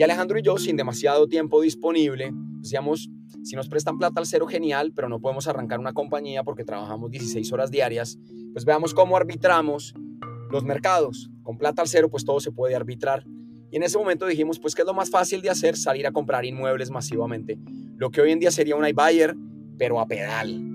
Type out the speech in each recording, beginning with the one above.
Y Alejandro y yo, sin demasiado tiempo disponible, decíamos, si nos prestan plata al cero, genial, pero no podemos arrancar una compañía porque trabajamos 16 horas diarias, pues veamos cómo arbitramos los mercados. Con plata al cero, pues todo se puede arbitrar. Y en ese momento dijimos, pues que es lo más fácil de hacer, salir a comprar inmuebles masivamente. Lo que hoy en día sería un iBuyer, pero a pedal.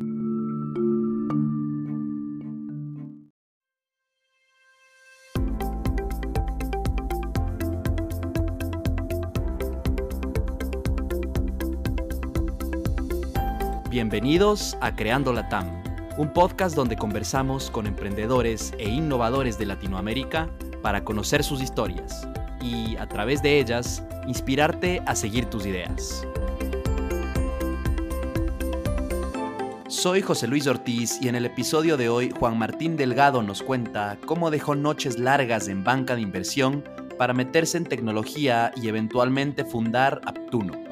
Bienvenidos a Creando Latam, un podcast donde conversamos con emprendedores e innovadores de Latinoamérica para conocer sus historias y, a través de ellas, inspirarte a seguir tus ideas. Soy José Luis Ortiz y en el episodio de hoy Juan Martín Delgado nos cuenta cómo dejó noches largas en banca de inversión para meterse en tecnología y eventualmente fundar Aptuno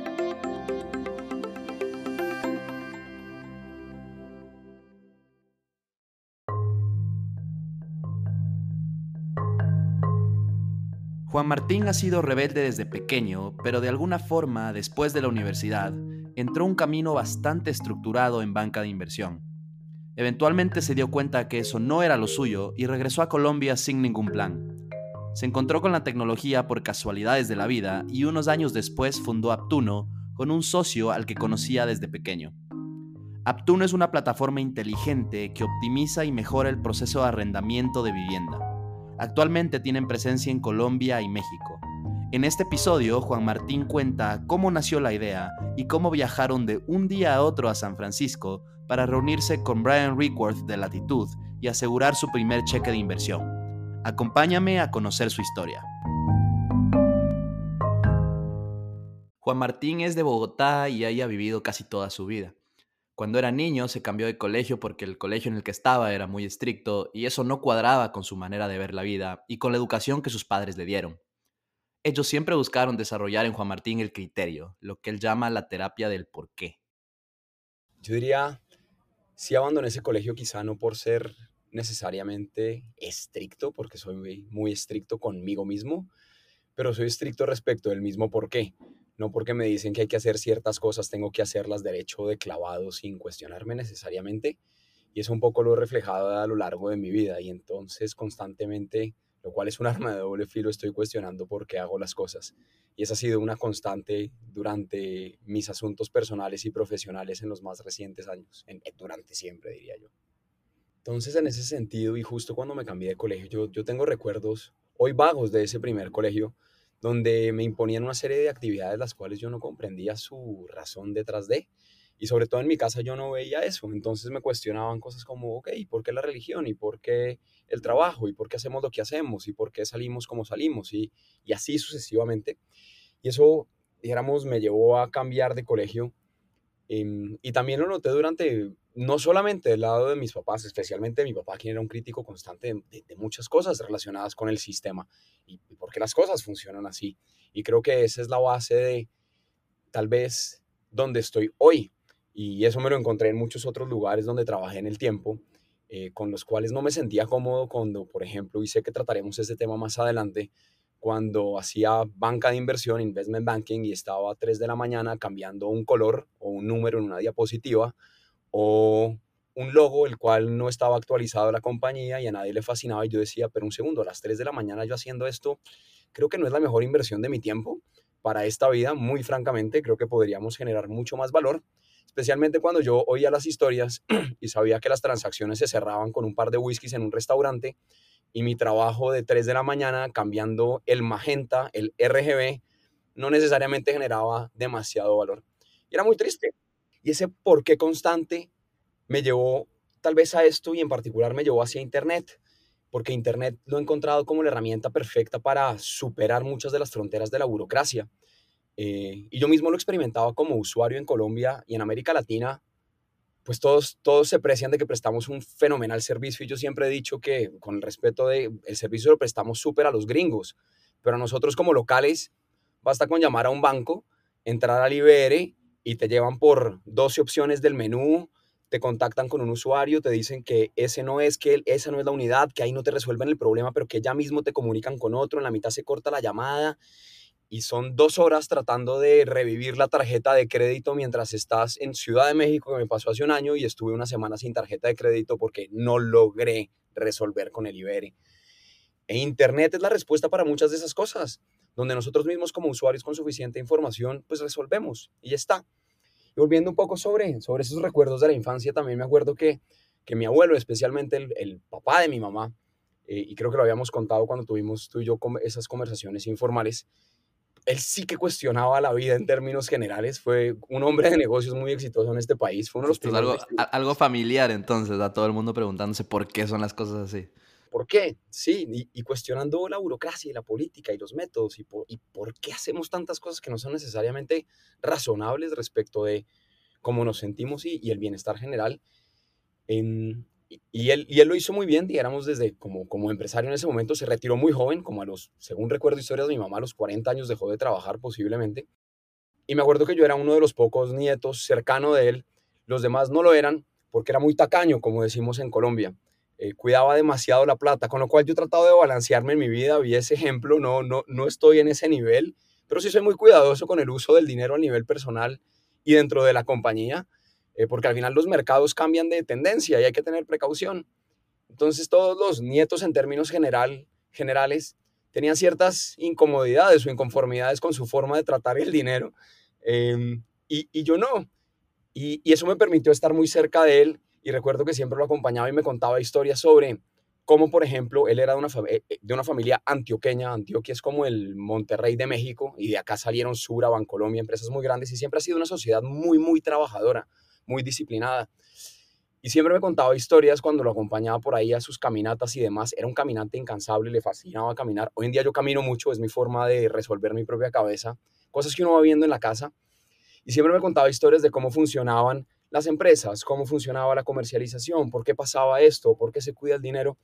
Juan Martín ha sido rebelde desde pequeño, pero de alguna forma, después de la universidad, entró un camino bastante estructurado en banca de inversión. Eventualmente se dio cuenta que eso no era lo suyo y regresó a Colombia sin ningún plan. Se encontró con la tecnología por casualidades de la vida y unos años después fundó Aptuno con un socio al que conocía desde pequeño. Aptuno es una plataforma inteligente que optimiza y mejora el proceso de arrendamiento de vivienda. Actualmente tienen presencia en Colombia y México. En este episodio, Juan Martín cuenta cómo nació la idea y cómo viajaron de un día a otro a San Francisco para reunirse con Brian Rickworth de Latitud y asegurar su primer cheque de inversión. Acompáñame a conocer su historia. Juan Martín es de Bogotá y ahí ha vivido casi toda su vida. Cuando era niño se cambió de colegio porque el colegio en el que estaba era muy estricto y eso no cuadraba con su manera de ver la vida y con la educación que sus padres le dieron. Ellos siempre buscaron desarrollar en Juan Martín el criterio, lo que él llama la terapia del por qué. Yo diría, sí abandoné ese colegio quizá no por ser necesariamente estricto, porque soy muy estricto conmigo mismo, pero soy estricto respecto del mismo por qué. No porque me dicen que hay que hacer ciertas cosas, tengo que hacerlas derecho de clavado sin cuestionarme necesariamente. Y eso un poco lo reflejado a lo largo de mi vida. Y entonces constantemente, lo cual es un arma de doble filo, estoy cuestionando por qué hago las cosas. Y esa ha sido una constante durante mis asuntos personales y profesionales en los más recientes años. En, durante siempre, diría yo. Entonces, en ese sentido, y justo cuando me cambié de colegio, yo, yo tengo recuerdos hoy vagos de ese primer colegio donde me imponían una serie de actividades las cuales yo no comprendía su razón detrás de. Y sobre todo en mi casa yo no veía eso. Entonces me cuestionaban cosas como, ok, ¿y por qué la religión? ¿Y por qué el trabajo? ¿Y por qué hacemos lo que hacemos? ¿Y por qué salimos como salimos? Y, y así sucesivamente. Y eso, dijéramos, me llevó a cambiar de colegio. Em, y también lo noté durante no solamente del lado de mis papás, especialmente mi papá, quien era un crítico constante de, muchas cosas relacionadas con el sistema y, y por qué las cosas funcionan así. Y creo que esa es la base de tal vez donde estoy hoy. Y eso me lo encontré en muchos otros lugares donde trabajé en el tiempo, eh, con los cuales no me sentía cómodo cuando, por ejemplo, y sé que trataremos este tema más adelante, cuando hacía banca de inversión, investment banking, y estaba a 3 de la mañana cambiando un color o un número en una diapositiva o un logo el cual no estaba actualizado la compañía y a nadie le fascinaba y yo decía, pero un segundo, a las 3 de la mañana yo haciendo esto, creo que no es la mejor inversión de mi tiempo para esta vida, muy francamente, creo que podríamos generar mucho más valor, especialmente cuando yo oía las historias y sabía que las transacciones se cerraban con un par de whiskies en un restaurante y mi trabajo de 3 de la mañana cambiando el magenta, el RGB, no necesariamente generaba demasiado valor. Y era muy triste, y ese por qué constante me llevó tal vez a esto y en particular me llevó hacia Internet, porque Internet lo he encontrado como la herramienta perfecta para superar muchas de las fronteras de la burocracia. Eh, y yo mismo lo experimentaba como usuario en Colombia y en América Latina, pues todos, todos se precian de que prestamos un fenomenal servicio y yo siempre he dicho que con el respeto de el servicio lo prestamos súper a los gringos, pero a nosotros como locales basta con llamar a un banco, entrar al IBR y te llevan por 12 opciones del menú, te contactan con un usuario, te dicen que ese no es, que esa no es la unidad, que ahí no te resuelven el problema, pero que ya mismo te comunican con otro, en la mitad se corta la llamada y son dos horas tratando de revivir la tarjeta de crédito mientras estás en Ciudad de México, que me pasó hace un año y estuve una semana sin tarjeta de crédito porque no logré resolver con el Iberi. E Internet es la respuesta para muchas de esas cosas, donde nosotros mismos como usuarios con suficiente información, pues resolvemos y ya está. Y volviendo un poco sobre, sobre esos recuerdos de la infancia, también me acuerdo que, que mi abuelo, especialmente el, el papá de mi mamá, eh, y creo que lo habíamos contado cuando tuvimos tú y yo esas conversaciones informales, él sí que cuestionaba la vida en términos generales. Fue un hombre de negocios muy exitoso en este país. Fue uno de los algo, algo, familiar entonces, a todo el mundo preguntándose por qué son las cosas así. ¿Por qué? Sí, y, cuestionando la burocracia y la política y los métodos y por, y por qué hacemos tantas cosas que no son necesariamente razonables respecto de cómo nos sentimos y, y el bienestar general. En, y él, y él lo hizo muy bien, digamos, desde como, como empresario en ese momento, se retiró muy joven, como a los, según recuerdo historias de mi mamá, a los 40 años dejó de trabajar posiblemente. Y me acuerdo que yo era uno de los pocos nietos cercano de él, los demás no lo eran, porque era muy tacaño, como decimos en Colombia. Eh, cuidaba demasiado la plata, con lo cual yo he tratado de balancearme en mi vida, vi ese ejemplo, no, no, no estoy en ese nivel, pero sí soy muy cuidadoso con el uso del dinero a nivel personal y dentro de la compañía eh, porque al final los mercados cambian de tendencia y hay que tener precaución. Entonces todos los nietos en términos general, generales tenían ciertas incomodidades o inconformidades con su forma de tratar el dinero em, y, yo no. Y, y, eso me permitió estar muy cerca de él y recuerdo que siempre lo acompañaba y me contaba historias sobre cómo, por ejemplo, él era de una, eh, eh, de una familia antioqueña. Antioquia es como el Monterrey de México y de acá salieron Sura, Bancolombia, empresas muy grandes y siempre ha sido una sociedad muy, muy trabajadora muy disciplinada. Y siempre me contaba historias cuando lo acompañaba por ahí a sus caminatas y demás. Era un caminante incansable, le fascinaba caminar. Hoy en día yo camino mucho, es mi forma de resolver mi propia cabeza, cosas que uno va viendo en la casa. Y siempre me contaba historias de cómo funcionaban las empresas, cómo funcionaba la comercialización, por qué pasaba esto, por qué se cuida el dinero.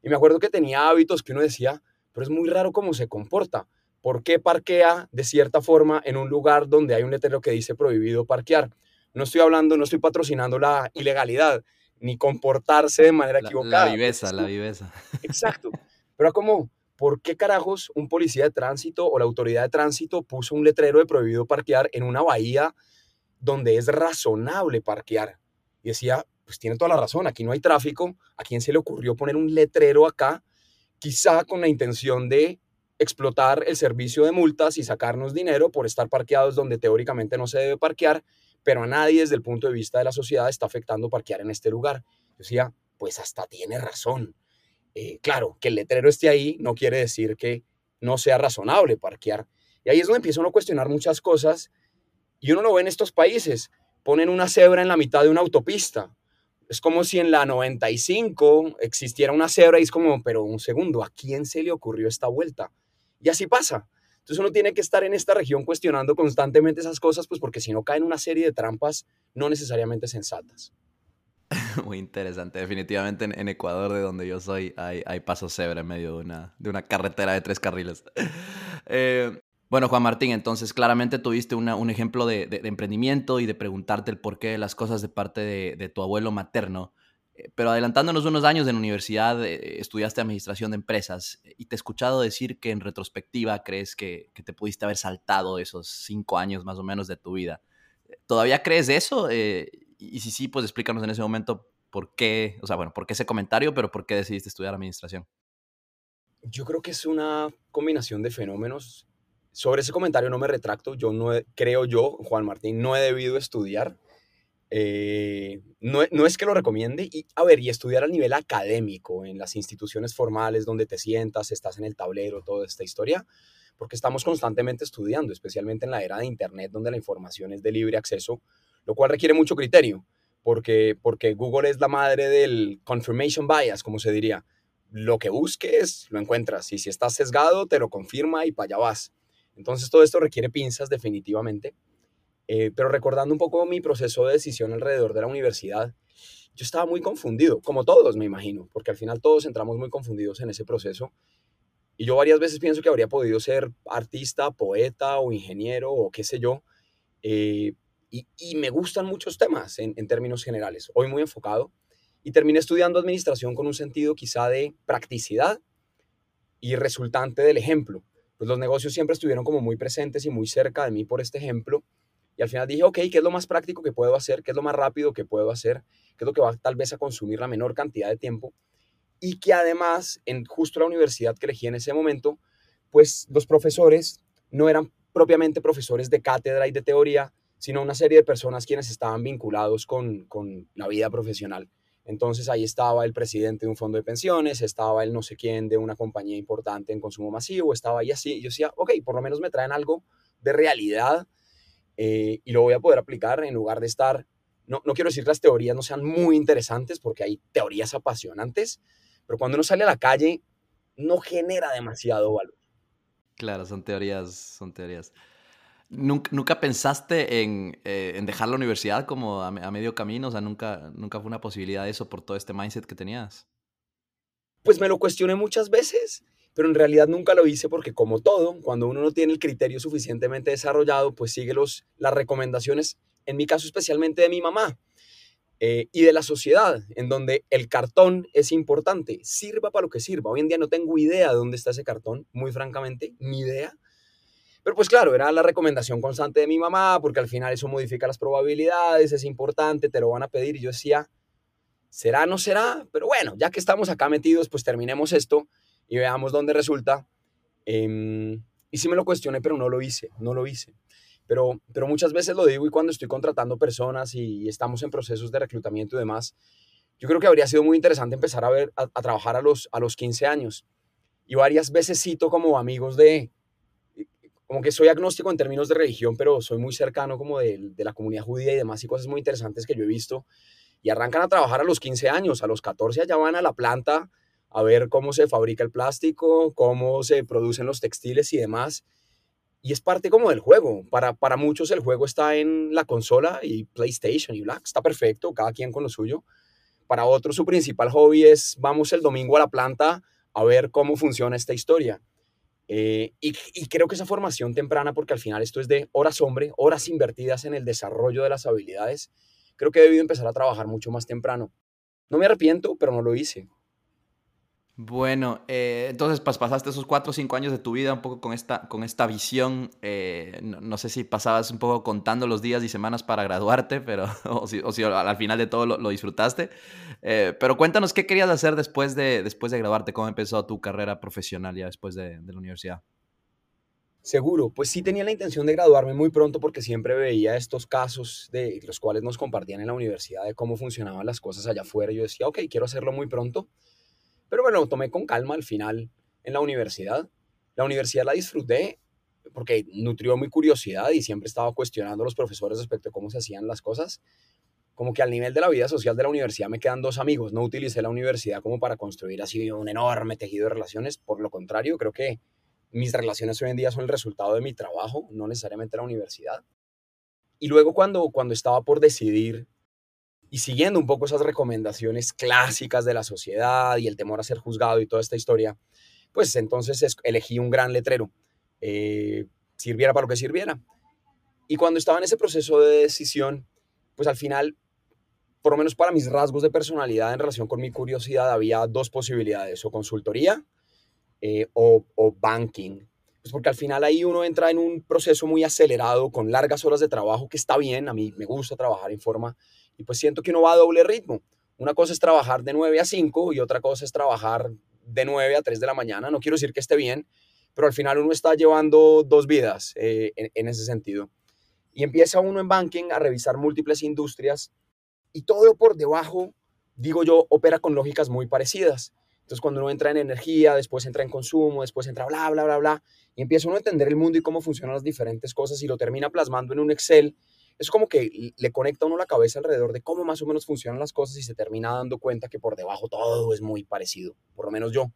Y me acuerdo que tenía hábitos que uno decía, pero es muy raro cómo se comporta. ¿Por qué parquea de cierta forma en un lugar donde hay un letrero que dice prohibido parquear? No estoy hablando, no estoy patrocinando la ilegalidad, ni comportarse de manera equivocada. La viveza, la viveza. Exacto. Pero como, ¿por qué carajos un policía de tránsito o la autoridad de tránsito puso un letrero de prohibido parquear en una bahía donde es razonable parquear? Y decía, pues tiene toda la razón, aquí no hay tráfico, ¿a quién se le ocurrió poner un letrero acá? Quizá con la intención de explotar el servicio de multas y sacarnos dinero por estar parqueados donde teóricamente no se debe parquear pero a nadie desde el punto de vista de la sociedad está afectando parquear en este lugar. Decía, pues hasta tiene razón. Eh, claro, que el letrero esté ahí no quiere decir que no sea razonable parquear. Y ahí es donde empieza uno a cuestionar muchas cosas y uno lo ve en estos países. Ponen una cebra en la mitad de una autopista. Es como si en la 95 existiera una cebra y es como, pero un segundo, ¿a quién se le ocurrió esta vuelta? Y así pasa. Entonces uno tiene que estar en esta región cuestionando constantemente esas cosas, pues porque si no caen una serie de trampas no necesariamente sensatas. Muy interesante. Definitivamente en, Ecuador, de donde yo soy, hay, hay pasos cebra en medio de una, de una carretera de tres carriles. Eh, bueno, Juan Martín, entonces claramente tuviste un ejemplo de, emprendimiento y de preguntarte el porqué de las cosas de parte de tu abuelo materno. Eh, pero adelantándonos unos años en la universidad, eh, estudiaste administración de empresas y te he escuchado decir que en retrospectiva crees que, te pudiste haber saltado esos cinco años más o menos de tu vida. ¿Todavía crees eso? Eh, y si sí, pues explícanos en ese momento por qué, o sea, bueno, por qué ese comentario, pero por qué decidiste estudiar administración. Yo creo que es una combinación de fenómenos. Sobre ese comentario no me retracto. Yo no creo yo, Juan Martín, no he debido estudiar eh, no, no, es que lo recomiende, y a ver, y estudiar al nivel académico, en las instituciones formales donde te sientas, estás en el tablero, toda esta historia, porque estamos constantemente estudiando, especialmente en la era de Internet, donde la información es de libre acceso, lo cual requiere mucho criterio, porque, porque Google es la madre del confirmation bias, como se diría. Lo que busques, lo encuentras, y si estás sesgado, te lo confirma y para allá vas. Entonces todo esto requiere pinzas definitivamente. Eh, pero recordando un poco mi proceso de decisión alrededor de la universidad, yo estaba muy confundido, como todos me imagino, porque al final todos entramos muy confundidos en ese proceso. Y yo varias veces pienso que habría podido ser artista, poeta o ingeniero o qué sé yo. Eh, y, me gustan muchos temas en, en términos generales. Hoy muy enfocado y terminé estudiando administración con un sentido quizá de practicidad y resultante del ejemplo. Pues los negocios siempre estuvieron como muy presentes y muy cerca de mí por este ejemplo. Y al final dije, ok, ¿qué es lo más práctico que puedo hacer? ¿Qué es lo más rápido que puedo hacer? ¿Qué es lo que va tal vez a consumir la menor cantidad de tiempo? Y que además, en justo la universidad que elegí en ese momento, pues los profesores no eran propiamente profesores de cátedra y de teoría, sino una serie de personas quienes estaban vinculados con, con la vida profesional. Entonces ahí estaba el presidente de un fondo de pensiones, estaba el no sé quién de una compañía importante en consumo masivo, estaba ahí así. yo decía, ok, por lo menos me traen algo de realidad eh, y lo voy a poder aplicar en lugar de estar, no, no quiero decir que las teorías no sean muy interesantes porque hay teorías apasionantes, pero cuando uno sale a la calle no genera demasiado valor. Claro, son teorías, son teorías. ¿Nunca, pensaste eh, en, dejar la universidad como a, medio camino? O sea, ¿nunca, ¿nunca fue una posibilidad eso por todo este mindset que tenías? Pues me lo cuestioné muchas veces, pero en realidad nunca lo hice porque como todo, cuando uno no tiene el criterio suficientemente desarrollado, pues sigue los, las recomendaciones, en mi caso especialmente de mi mamá eh, y de la sociedad, en donde el cartón es importante, sirva para lo que sirva. Hoy en día no tengo idea de dónde está ese cartón, muy francamente, ni idea pero pues claro, era la recomendación constante de mi mamá, porque al final eso modifica las probabilidades, es importante, te lo van a pedir. Y yo decía, ¿será, no será? Pero bueno, ya que estamos acá metidos, pues terminemos esto y veamos dónde resulta. Em, y sí me lo cuestioné, pero no lo hice, no lo hice. Pero, pero muchas veces lo digo y cuando estoy contratando personas y estamos en procesos de reclutamiento y demás, yo creo que habría sido muy interesante empezar a, ver, a, trabajar a los, a los 15 años. Y varias veces cito como amigos de, como que soy agnóstico en términos de religión, pero soy muy cercano como de, la comunidad judía y demás y cosas muy interesantes que yo he visto. Y arrancan a trabajar a los 15 años, a los 14 ya van a la planta a ver cómo se fabrica el plástico, cómo se producen los textiles y demás. Y es parte como del juego. Para, para muchos el juego está en la consola y PlayStation y Black. Está perfecto, cada quien con lo suyo. Para otros su principal hobby es vamos el domingo a la planta a ver cómo funciona esta historia. Eh, y, creo que esa formación temprana, porque al final esto es de horas hombre, horas invertidas en el desarrollo de las habilidades, creo que he debido empezar a trabajar mucho más temprano. No me arrepiento, pero no lo hice. Bueno, eh, entonces pasaste esos cuatro o cinco años de tu vida un poco con esta, con esta visión. Eh, no, sé si pasabas un poco contando los días y semanas para graduarte, pero, o, si, al final de todo lo, disfrutaste. Eh, pero cuéntanos qué querías hacer después de, después de graduarte, cómo empezó tu carrera profesional ya después de, de la universidad. Seguro, pues sí tenía la intención de graduarme muy pronto porque siempre veía estos casos de los cuales nos compartían en la universidad de cómo funcionaban las cosas allá afuera. Yo decía, ok, quiero hacerlo muy pronto pero bueno, lo tomé con calma al final en la universidad. La universidad la disfruté porque nutrió mi curiosidad y siempre estaba cuestionando a los profesores respecto a cómo se hacían las cosas. Como que al nivel de la vida social de la universidad me quedan dos amigos. No utilicé la universidad como para construir así un enorme tejido de relaciones. Por lo contrario, creo que mis relaciones hoy en día son el resultado de mi trabajo, no necesariamente la universidad. Y luego cuando, cuando estaba por decidir y siguiendo un poco esas recomendaciones clásicas de la sociedad y el temor a ser juzgado y toda esta historia, pues entonces elegí un gran letrero, eh, sirviera para lo que sirviera. Y cuando estaba en ese proceso de decisión, pues al final, por lo menos para mis rasgos de personalidad en relación con mi curiosidad, había dos posibilidades, o consultoría eh, o, o banking. Pues porque al final ahí uno entra en un proceso muy acelerado, con largas horas de trabajo, que está bien, a mí me gusta trabajar en forma y pues siento que uno va a doble ritmo. Una cosa es trabajar de 9 a 5 y otra cosa es trabajar de 9 a 3 de la mañana. No quiero decir que esté bien, pero al final uno está llevando dos vidas eh, en, ese sentido. Y empieza uno en banking a revisar múltiples industrias y todo por debajo, digo yo, opera con lógicas muy parecidas. Entonces, cuando uno entra en energía, después entra en consumo, después entra bla, bla, bla, bla, y empieza uno a entender el mundo y cómo funcionan las diferentes cosas y lo termina plasmando en un Excel es como que le conecta a uno la cabeza alrededor de cómo más o menos funcionan las cosas y se termina dando cuenta que por debajo todo es muy parecido, por lo menos yo.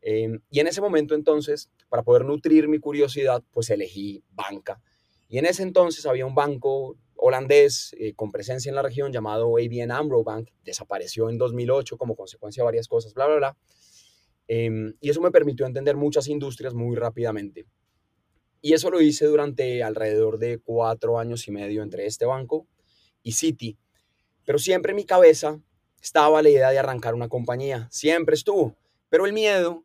Em, y en ese momento entonces, para poder nutrir mi curiosidad, pues elegí banca. Y en ese entonces había un banco holandés eh, con presencia en la región llamado ABN AMRO Bank, desapareció en 2008 como consecuencia de varias cosas, bla, bla, bla. Em, y eso me permitió entender muchas industrias muy rápidamente. Y eso lo hice durante alrededor de cuatro años y medio entre este banco y Citi. Pero siempre en mi cabeza estaba la idea de arrancar una compañía. Siempre estuvo. Pero el miedo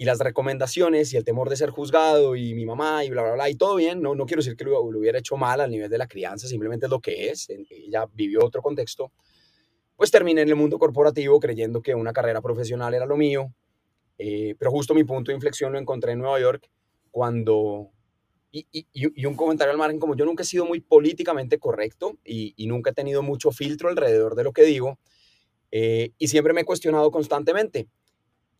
y las recomendaciones y el temor de ser juzgado y mi mamá y bla, bla, bla, y todo bien, no, no quiero decir que lo, hubiera hecho mal al nivel de la crianza, simplemente es lo que es, ella vivió otro contexto, pues terminé en el mundo corporativo creyendo que una carrera profesional era lo mío, eh, pero justo mi punto de inflexión lo encontré en Nueva York cuando, y, y, y un comentario al margen, como yo nunca he sido muy políticamente correcto y, nunca he tenido mucho filtro alrededor de lo que digo, eh, y siempre me he cuestionado constantemente.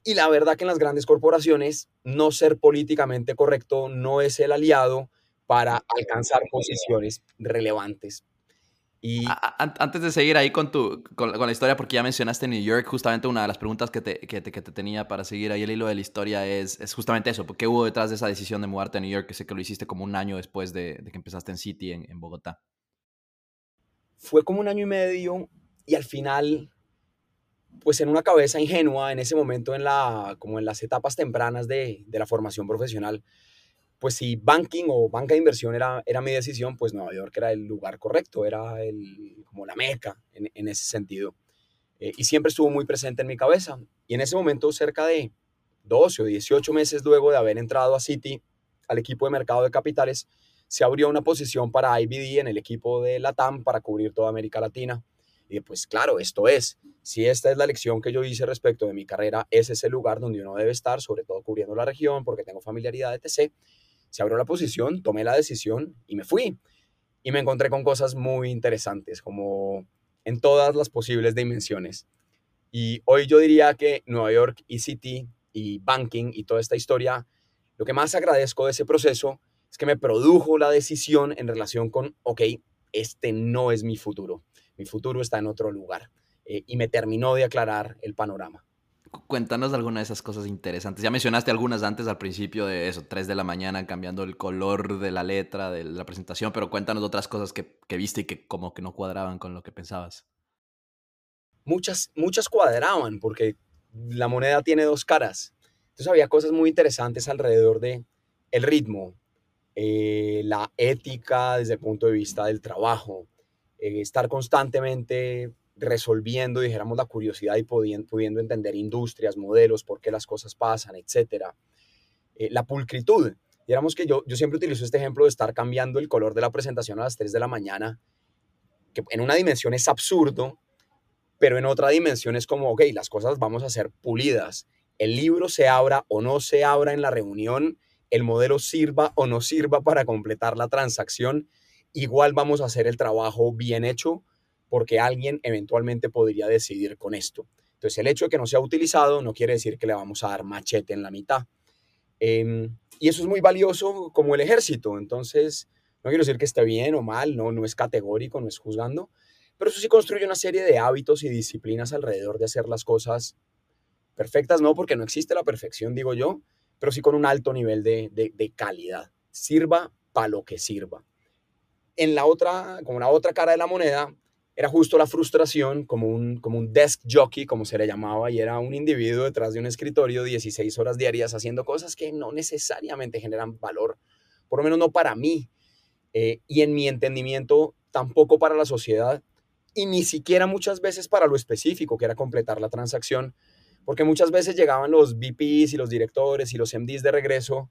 Y la verdad que en las grandes corporaciones no ser políticamente correcto no es el aliado para alcanzar posiciones relevantes. Y... Antes de seguir ahí con, tu, con, la historia, porque ya mencionaste New York, justamente una de las preguntas que te, que te, que te tenía para seguir ahí el hilo de la historia es, es, justamente eso. ¿Qué hubo detrás de esa decisión de mudarte a New York? Que sé que lo hiciste como un año después de, de que empezaste en City, en, en Bogotá. Fue como un año y medio y al final pues en una cabeza ingenua en ese momento en la como en las etapas tempranas de, de, la formación profesional pues si banking o banca de inversión era, era mi decisión pues Nueva York era el lugar correcto era el, como la meca en, en ese sentido. Eh, y siempre estuvo muy presente en mi cabeza. Y en ese momento cerca de 12 o 18 meses luego de haber entrado a Citi al equipo de mercado de capitales se abrió una posición para IBD en el equipo de LATAM para cubrir toda América Latina. Y pues claro, esto es, si esta es la lección que yo hice respecto de mi carrera, ese es el lugar donde uno debe estar, sobre todo cubriendo la región, porque tengo familiaridad, etc. Se abrió la posición, tomé la decisión y me fui. Y me encontré con cosas muy interesantes, como en todas las posibles dimensiones. Y hoy yo diría que Nueva York y City y banking y toda esta historia, lo que más agradezco de ese proceso es que me produjo la decisión en relación con, ok, este no es mi futuro mi futuro está en otro lugar. Eh, y me terminó de aclarar el panorama. Cuéntanos alguna de esas cosas interesantes. Ya mencionaste algunas antes al principio de eso, 3 de la mañana cambiando el color de la letra de la presentación, pero cuéntanos otras cosas que, viste y que como que no cuadraban con lo que pensabas. Muchas, muchas cuadraban porque la moneda tiene dos caras. Entonces había cosas muy interesantes alrededor de el ritmo, eh, la ética desde el punto de vista del trabajo, eh, estar constantemente resolviendo, dijéramos, la curiosidad y pudiendo, pudiendo entender industrias, modelos, por qué las cosas pasan, etc. Eh, la pulcritud. Dijéramos que yo, yo siempre utilizo este ejemplo de estar cambiando el color de la presentación a las 3 de la mañana, que en una dimensión es absurdo, pero en otra dimensión es como, ok, las cosas vamos a ser pulidas. El libro se abra o no se abra en la reunión, el modelo sirva o no sirva para completar la transacción igual vamos a hacer el trabajo bien hecho porque alguien eventualmente podría decidir con esto. Entonces, el hecho de que no sea utilizado no quiere decir que le vamos a dar machete en la mitad. Em, y eso es muy valioso como el ejército. Entonces, no quiero decir que esté bien o mal, no, no es categórico, no es juzgando, pero eso sí construye una serie de hábitos y disciplinas alrededor de hacer las cosas perfectas, no porque no existe la perfección, digo yo, pero sí con un alto nivel de, de calidad. Sirva para lo que sirva en la otra, como la otra cara de la moneda, era justo la frustración como un, como un desk jockey, como se le llamaba, y era un individuo detrás de un escritorio 16 horas diarias haciendo cosas que no necesariamente generan valor, por lo menos no para mí, eh, y en mi entendimiento tampoco para la sociedad, y ni siquiera muchas veces para lo específico, que era completar la transacción, porque muchas veces llegaban los VPs y los directores y los MDs de regreso,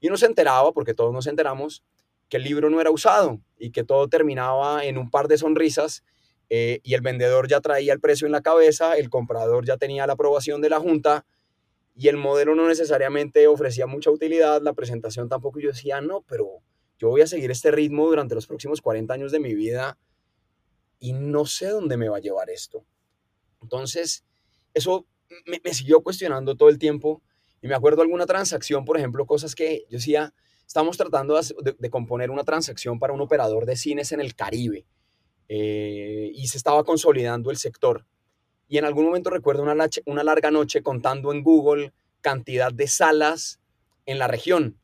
y uno se enteraba, porque todos nos enteramos, que el libro no era usado y que todo terminaba en un par de sonrisas eh, y el vendedor ya traía el precio en la cabeza, el comprador ya tenía la aprobación de la junta y el modelo no necesariamente ofrecía mucha utilidad, la presentación tampoco. Yo decía, no, pero yo voy a seguir este ritmo durante los próximos 40 años de mi vida y no sé dónde me va a llevar esto. Entonces, eso me, me siguió cuestionando todo el tiempo y me acuerdo alguna transacción, por ejemplo, cosas que yo decía, Estamos tratando de, componer una transacción para un operador de cines en el Caribe eh, y se estaba consolidando el sector. Y en algún momento recuerdo una, una larga noche contando en Google cantidad de salas en la región.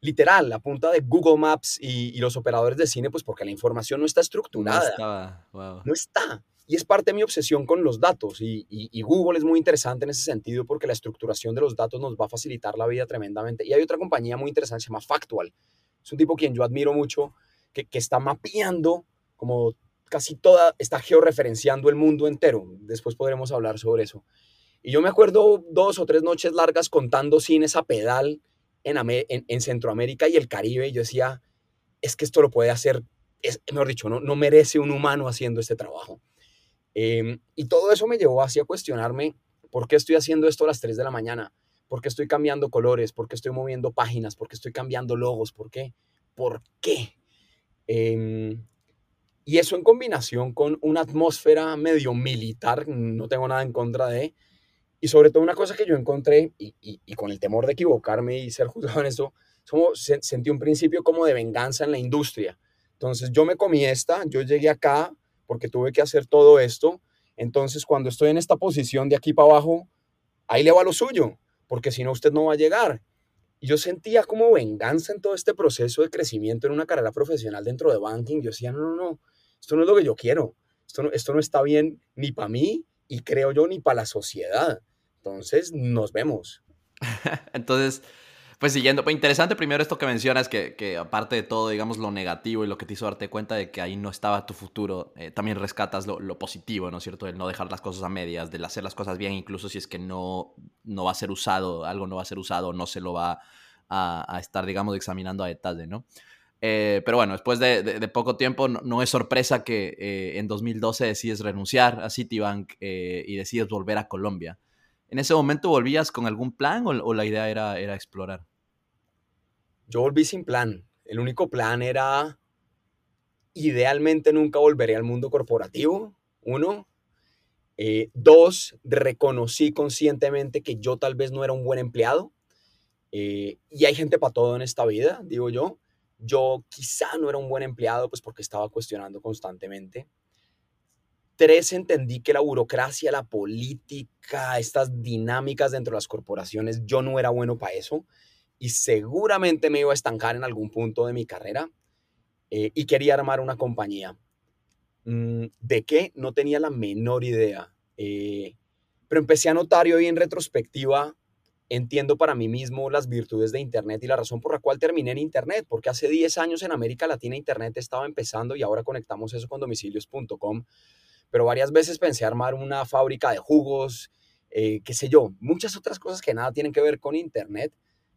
Literal, la punta de Google Maps y, los operadores de cine, pues porque la información no está estructurada. No, no está. Y es parte de mi obsesión con los datos. Y, Google es muy interesante en ese sentido porque la estructuración de los datos nos va a facilitar la vida tremendamente. Y hay otra compañía muy interesante, se llama Factual, Es un tipo quien yo admiro mucho, que, que está mapeando como casi toda, está georreferenciando el mundo entero. Después podremos hablar sobre eso. Y yo me acuerdo dos o tres noches largas contando cines a pedal en, en, Centroamérica y el Caribe. Y yo decía, es que esto lo puede hacer, es, mejor dicho, no, no merece un humano haciendo este trabajo. Em, y todo eso me llevó así a cuestionarme por qué estoy haciendo esto a las 3 de la mañana, por qué estoy cambiando colores, por qué estoy moviendo páginas, por qué estoy cambiando logos, por qué, por qué. Eh, y eso en combinación con una atmósfera medio militar, no tengo nada en contra de, y sobre todo una cosa que yo encontré, y, y, con el temor de equivocarme y ser juzgado en esto, como, sentí un principio como de venganza en la industria. Entonces yo me comí esta, yo llegué acá porque tuve que hacer todo esto, entonces cuando estoy en esta posición de aquí para abajo, ahí le va lo suyo, porque si no usted no va a llegar. Y yo sentía como venganza en todo este proceso de crecimiento en una carrera profesional dentro de banking. Yo decía, no, no, no, esto no es lo que yo quiero, esto no, esto no está bien ni para mí y creo yo ni para la sociedad. Entonces, nos vemos. Entonces, pues siguiendo, pues interesante primero esto que mencionas, que, que, aparte de todo, digamos, lo negativo y lo que te hizo darte cuenta de que ahí no estaba tu futuro, eh, también rescatas lo, lo, positivo, ¿no es cierto? El no dejar las cosas a medias, del hacer las cosas bien, incluso si es que no, no va a ser usado, algo no va a ser usado, no se lo va a, a estar, digamos, examinando a detalle, ¿no? Eh, pero bueno, después de, poco tiempo, no, es sorpresa que eh, en 2012 decides renunciar a Citibank eh, y decides volver a Colombia. ¿En ese momento volvías con algún plan o, la idea era, era explorar? Yo volví sin plan. El único plan era, idealmente nunca volveré al mundo corporativo, uno. dos, reconocí conscientemente que yo tal vez no era un buen empleado. y hay gente para todo en esta vida, digo yo. Yo quizá no era un buen empleado, pues porque estaba cuestionando constantemente. Tres, entendí que la burocracia, la política, estas dinámicas dentro de las corporaciones, yo no era bueno para eso y seguramente me iba a estancar en algún punto de mi carrera eh, y quería armar una compañía. Mm, ¿De qué? No tenía la menor idea. Eh, pero empecé a notar y hoy en retrospectiva entiendo para mí mismo las virtudes de Internet y la razón por la cual terminé en Internet, porque hace 10 años en América Latina Internet estaba empezando y ahora conectamos eso con domicilios.com, pero varias veces pensé armar una fábrica de jugos, eh, qué sé yo, muchas otras cosas que nada tienen que ver con Internet.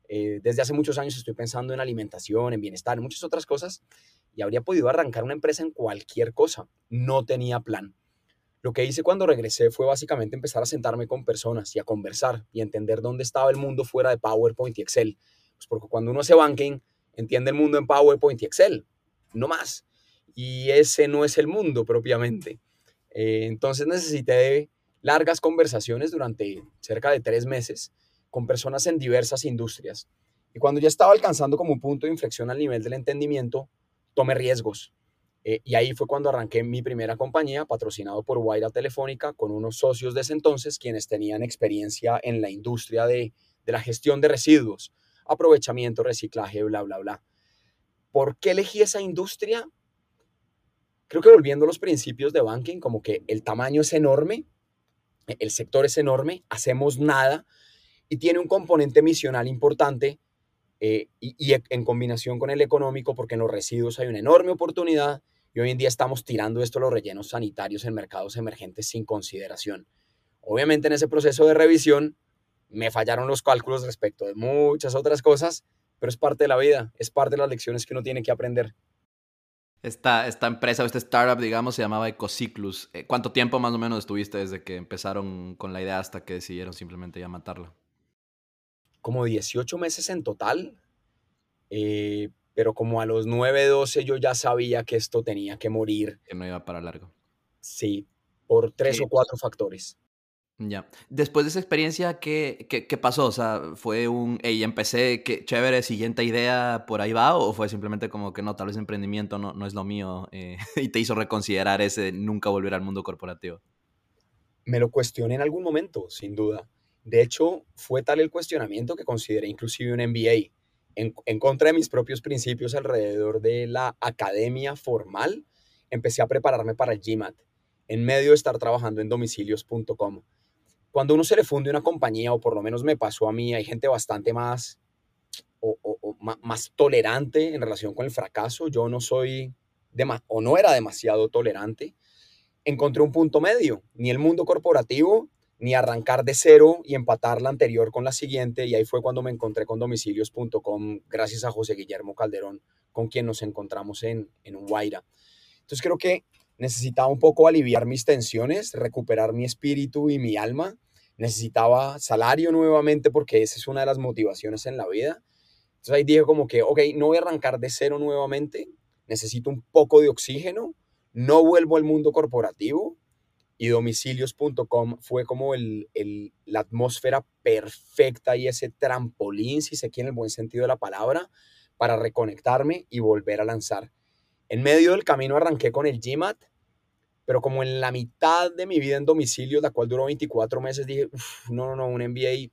Eh, desde hace muchos años estoy pensando en alimentación, en bienestar, en muchas otras cosas y habría podido arrancar una empresa en cualquier cosa. No tenía plan. Lo que hice cuando regresé fue básicamente empezar a sentarme con personas y a conversar y entender dónde estaba el mundo fuera de PowerPoint y Excel. Pues porque cuando uno hace banking, entiende el mundo en PowerPoint y Excel, no más. Y ese no es el mundo propiamente. Eh, entonces necesité largas conversaciones durante cerca de tres meses con personas en diversas industrias. Y cuando ya estaba alcanzando como un punto de inflexión al nivel del entendimiento, tomé riesgos eh, y ahí fue cuando arranqué mi primera compañía, patrocinado por Guaira Telefónica, con unos socios de ese entonces, quienes tenían experiencia en la industria de, de la gestión de residuos, aprovechamiento, reciclaje, bla, bla, bla. ¿Por qué elegí esa industria? Creo que volviendo a los principios de banking, como que el tamaño es enorme, el sector es enorme, hacemos nada y tiene un componente misional importante eh, y, y, en combinación con el económico, porque en los residuos hay una enorme oportunidad y hoy en día estamos tirando esto a los rellenos sanitarios en mercados emergentes sin consideración. Obviamente en ese proceso de revisión me fallaron los cálculos respecto de muchas otras cosas, pero es parte de la vida, es parte de las lecciones que uno tiene que aprender. Esta, esta empresa, esta startup, digamos, se llamaba Ecociclus. Eh, ¿Cuánto tiempo más o menos estuviste desde que empezaron con la idea hasta que decidieron simplemente ya matarla? Como 18 meses en total. Eh, pero como a los 9, 12 yo ya sabía que esto tenía que morir. Que no iba para largo. Sí, por tres o cuatro factores. Ya. Después de esa experiencia, ¿qué, qué, qué pasó? O sea, ¿fue un, hey, empecé, qué chévere, siguiente idea, por ahí va? ¿O fue simplemente como que no, tal vez emprendimiento no, no es lo mío eh, y te hizo reconsiderar ese nunca volver al mundo corporativo? Me lo cuestioné en algún momento, sin duda. De hecho, fue tal el cuestionamiento que consideré inclusive un MBA en, contra de mis propios principios alrededor de la academia formal, empecé a prepararme para el GMAT, en medio de estar trabajando en domicilios.com. Cuando uno se le funde una compañía, o por lo menos me pasó a mí, hay gente bastante más o, más tolerante en relación con el fracaso. Yo no soy o no era demasiado tolerante. Encontré un punto medio, ni el mundo corporativo, ni arrancar de cero y empatar la anterior con la siguiente. Y ahí fue cuando me encontré con domicilios.com, gracias a José Guillermo Calderón, con quien nos encontramos en, en Guaira. Entonces creo que necesitaba un poco aliviar mis tensiones, recuperar mi espíritu y mi alma. Necesitaba salario nuevamente porque esa es una de las motivaciones en la vida. Entonces ahí dije como que, ok, no voy a arrancar de cero nuevamente, necesito un poco de oxígeno, no vuelvo al mundo corporativo y domicilios.com fue como el, la atmósfera perfecta y ese trampolín, si se quiere en el buen sentido de la palabra, para reconectarme y volver a lanzar. En medio del camino arranqué con el GMAT, pero como en la mitad de mi vida en domicilio, la cual duró 24 meses, dije, no, no, no, un MBA,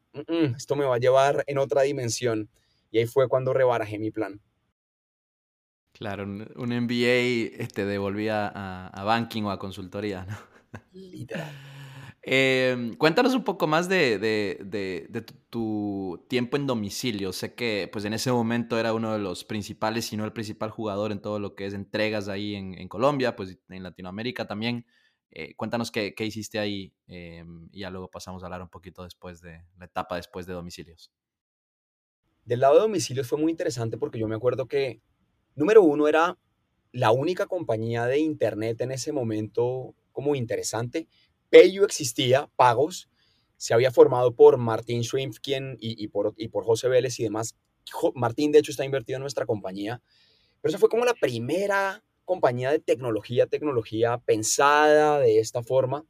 esto me va a llevar en otra dimensión. Y ahí fue cuando rebarajé mi plan. Claro, un, MBA te este, devolvía a, banking o a consultoría, ¿no? Literal. Em, cuéntanos un poco más de, tu, tiempo en domicilio. Sé que pues en ese momento era uno de los principales, si no el principal jugador en todo lo que es entregas ahí en, Colombia, pues en Latinoamérica también. Eh, cuéntanos qué, qué, hiciste ahí em, y ya luego pasamos a hablar un poquito después de la etapa después de domicilios. Del lado de domicilios fue muy interesante porque yo me acuerdo que, número uno, era la única compañía de internet en ese momento como interesante. Payu existía, pagos, se había formado por Martín Schrimpf quien, y, por, y por José Vélez y demás. Martín, de hecho, está invertido en nuestra compañía. Pero esa fue como la primera compañía de tecnología, tecnología pensada de esta forma.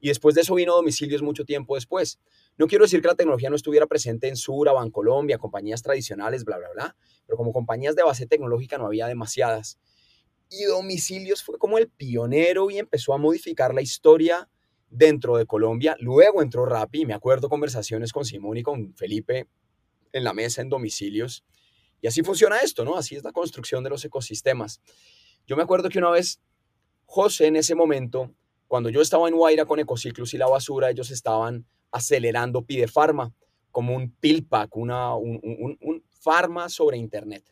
Y después de eso vino domicilios mucho tiempo después. No quiero decir que la tecnología no estuviera presente en Sura, Bancolombia, compañías tradicionales, bla, bla, bla, pero como compañías de base tecnológica no había demasiadas. Y Domicilios fue como el pionero y empezó a modificar la historia dentro de Colombia. Luego entró Rappi, me acuerdo conversaciones con Simón y con Felipe en la mesa en Domicilios. Y así funciona esto, ¿no? Así es la construcción de los ecosistemas. Yo me acuerdo que una vez José en ese momento, cuando yo estaba en Guaira con Ecociclos y la basura, ellos estaban acelerando Pide Pharma como un pill pack, una, un, un, un pharma sobre Internet.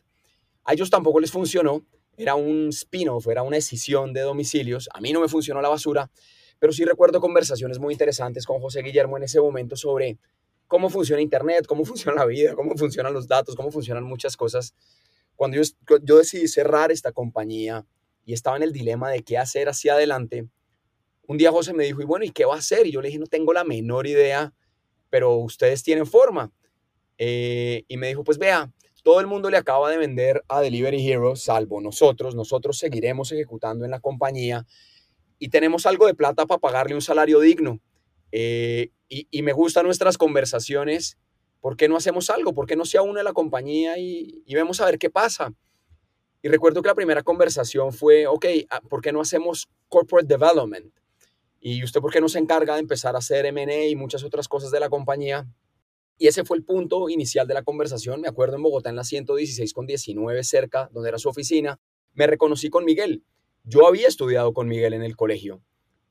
A ellos tampoco les funcionó, era un spin-off, era una escisión de domicilios. A mí no me funcionó la basura, pero sí recuerdo conversaciones muy interesantes con José Guillermo en ese momento sobre cómo funciona Internet, cómo funciona la vida, cómo funcionan los datos, cómo funcionan muchas cosas. Cuando yo, decidí cerrar esta compañía y estaba en el dilema de qué hacer hacia adelante, un día José me dijo, y bueno, ¿y qué va a hacer? Y yo le dije, no tengo la menor idea, pero ustedes tienen forma. Eh, y me dijo, pues vea, todo el mundo le acaba de vender a Delivery Hero, salvo nosotros. Nosotros seguiremos ejecutando en la compañía y tenemos algo de plata para pagarle un salario digno. Eh, y, me gustan nuestras conversaciones. ¿Por qué no hacemos algo? ¿Por qué no se une la compañía y, y vemos a ver qué pasa? Y recuerdo que la primera conversación fue, ok, ah, ¿por qué no hacemos corporate development? ¿Y usted por qué no se encarga de empezar a hacer M&A y muchas otras cosas de la compañía? Y ese fue el punto inicial de la conversación. Me acuerdo en Bogotá, en la 116 con 19, cerca, donde era su oficina. Me reconocí con Miguel. Yo había estudiado con Miguel en el colegio,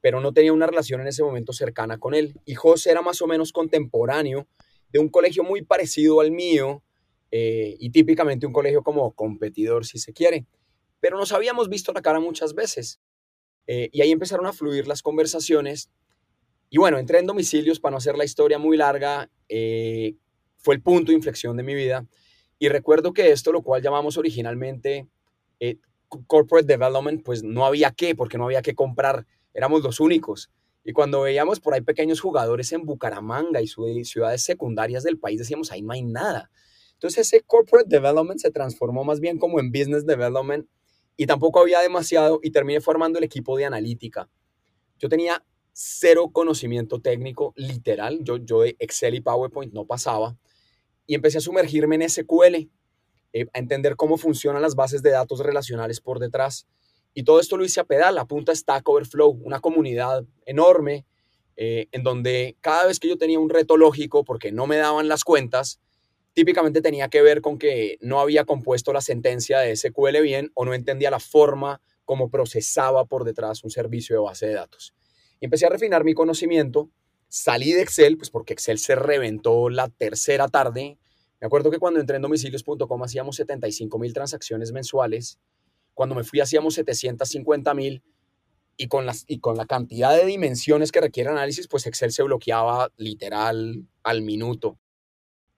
pero no tenía una relación en ese momento cercana con él. Y José era más o menos contemporáneo de un colegio muy parecido al mío eh, y típicamente un colegio como competidor, si se quiere. Pero nos habíamos visto la cara muchas veces. Eh, y ahí empezaron a fluir las conversaciones. Y bueno, entré en domicilios para no hacer la historia muy larga. Eh, fue el punto de inflexión de mi vida. Y recuerdo que esto, lo cual llamamos originalmente eh, Corporate Development, pues no había qué, porque no había que comprar. Éramos los únicos. Y cuando veíamos por ahí pequeños jugadores en Bucaramanga y ciudades secundarias del país, decíamos, ahí no hay nada. Entonces ese Corporate Development se transformó más bien como en Business Development y tampoco había demasiado y terminé formando el equipo de analítica. Yo tenía cero conocimiento técnico, literal. Yo, yo de Excel y PowerPoint no pasaba. Y empecé a sumergirme en SQL, eh, a entender cómo funcionan las bases de datos relacionales por detrás. Y todo esto lo hice a pedal, a punta Stack Overflow, una comunidad enorme, eh, en donde cada vez que yo tenía un reto lógico, porque no me daban las cuentas, típicamente tenía que ver con que no había compuesto la sentencia de SQL bien o no entendía la forma como procesaba por detrás un servicio de base de datos. Empecé a refinar mi conocimiento, salí de Excel, pues porque Excel se reventó la tercera tarde, Me acuerdo que cuando entré en domicilios.com hacíamos 75 mil transacciones mensuales. Cuando me fui hacíamos 750 mil y con, y con la cantidad de dimensiones que requiere análisis, pues Excel se bloqueaba literal al minuto.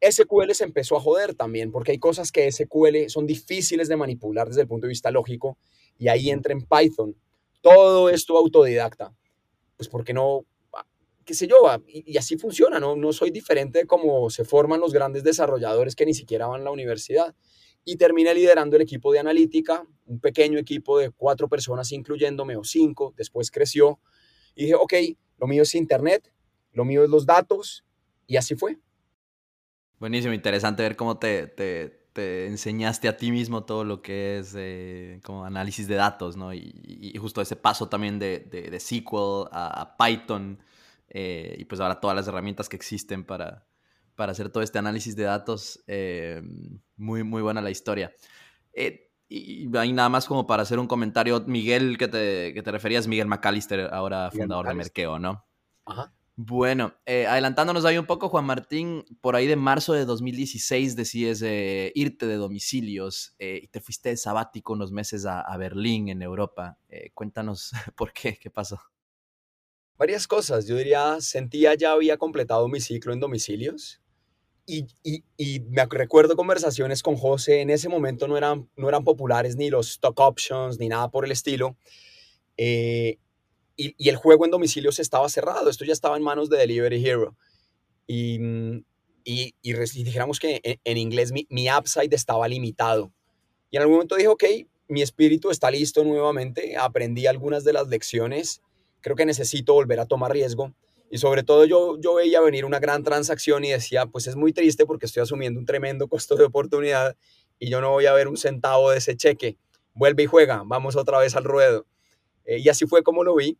SQL se empezó a joder también, porque hay cosas que SQL son difíciles de manipular desde el punto de vista lógico, y ahí entra en Python. Todo esto autodidacta. Pues porque no, ah, qué sé yo, ah, y, así funciona, ¿no? No soy diferente de cómo se forman los grandes desarrolladores que ni siquiera van a la universidad y terminé liderando el equipo de analítica, un pequeño equipo de cuatro personas incluyéndome o cinco, después creció y dije, ok, lo mío es Internet, lo mío es los datos y así fue. Buenísimo, interesante ver cómo te, te, te enseñaste a ti mismo todo lo que es eh, como análisis de datos, ¿no? Y, justo ese paso también de, de, SQL a, Python eh, y pues ahora todas las herramientas que existen para, para hacer todo este análisis de datos. Eh, muy, muy buena la historia. Y ahí nada más como para hacer un comentario, Miguel, que te, que te referías, Miguel McAllister, ahora fundador de Merkeo, ¿no? Ajá. Bueno, eh, adelantándonos ahí un poco, Juan Martín, por ahí de marzo de 2016 decides irte de domicilios y te fuiste sabático unos meses a, Berlín, en Europa. cuéntanos por qué, qué pasó. Varias cosas. Yo diría, sentía ya había completado mi ciclo en domicilios y, me recuerdo conversaciones con José, en ese momento no eran, no eran populares ni los stock options ni nada por el estilo. Eh, y, el juego en domicilios estaba cerrado, esto ya estaba en manos de Delivery Hero. Y, y, dijéramos que en, inglés mi, mi, upside estaba limitado. Y en algún momento dije, ok, mi espíritu está listo nuevamente, aprendí algunas de las lecciones, creo que necesito volver a tomar riesgo y sobre todo yo, yo veía venir una gran transacción y decía, pues es muy triste porque estoy asumiendo un tremendo costo de oportunidad y yo no voy a ver un centavo de ese cheque. Vuelve y juega, vamos otra vez al ruedo. Eh, y así fue como lo vi.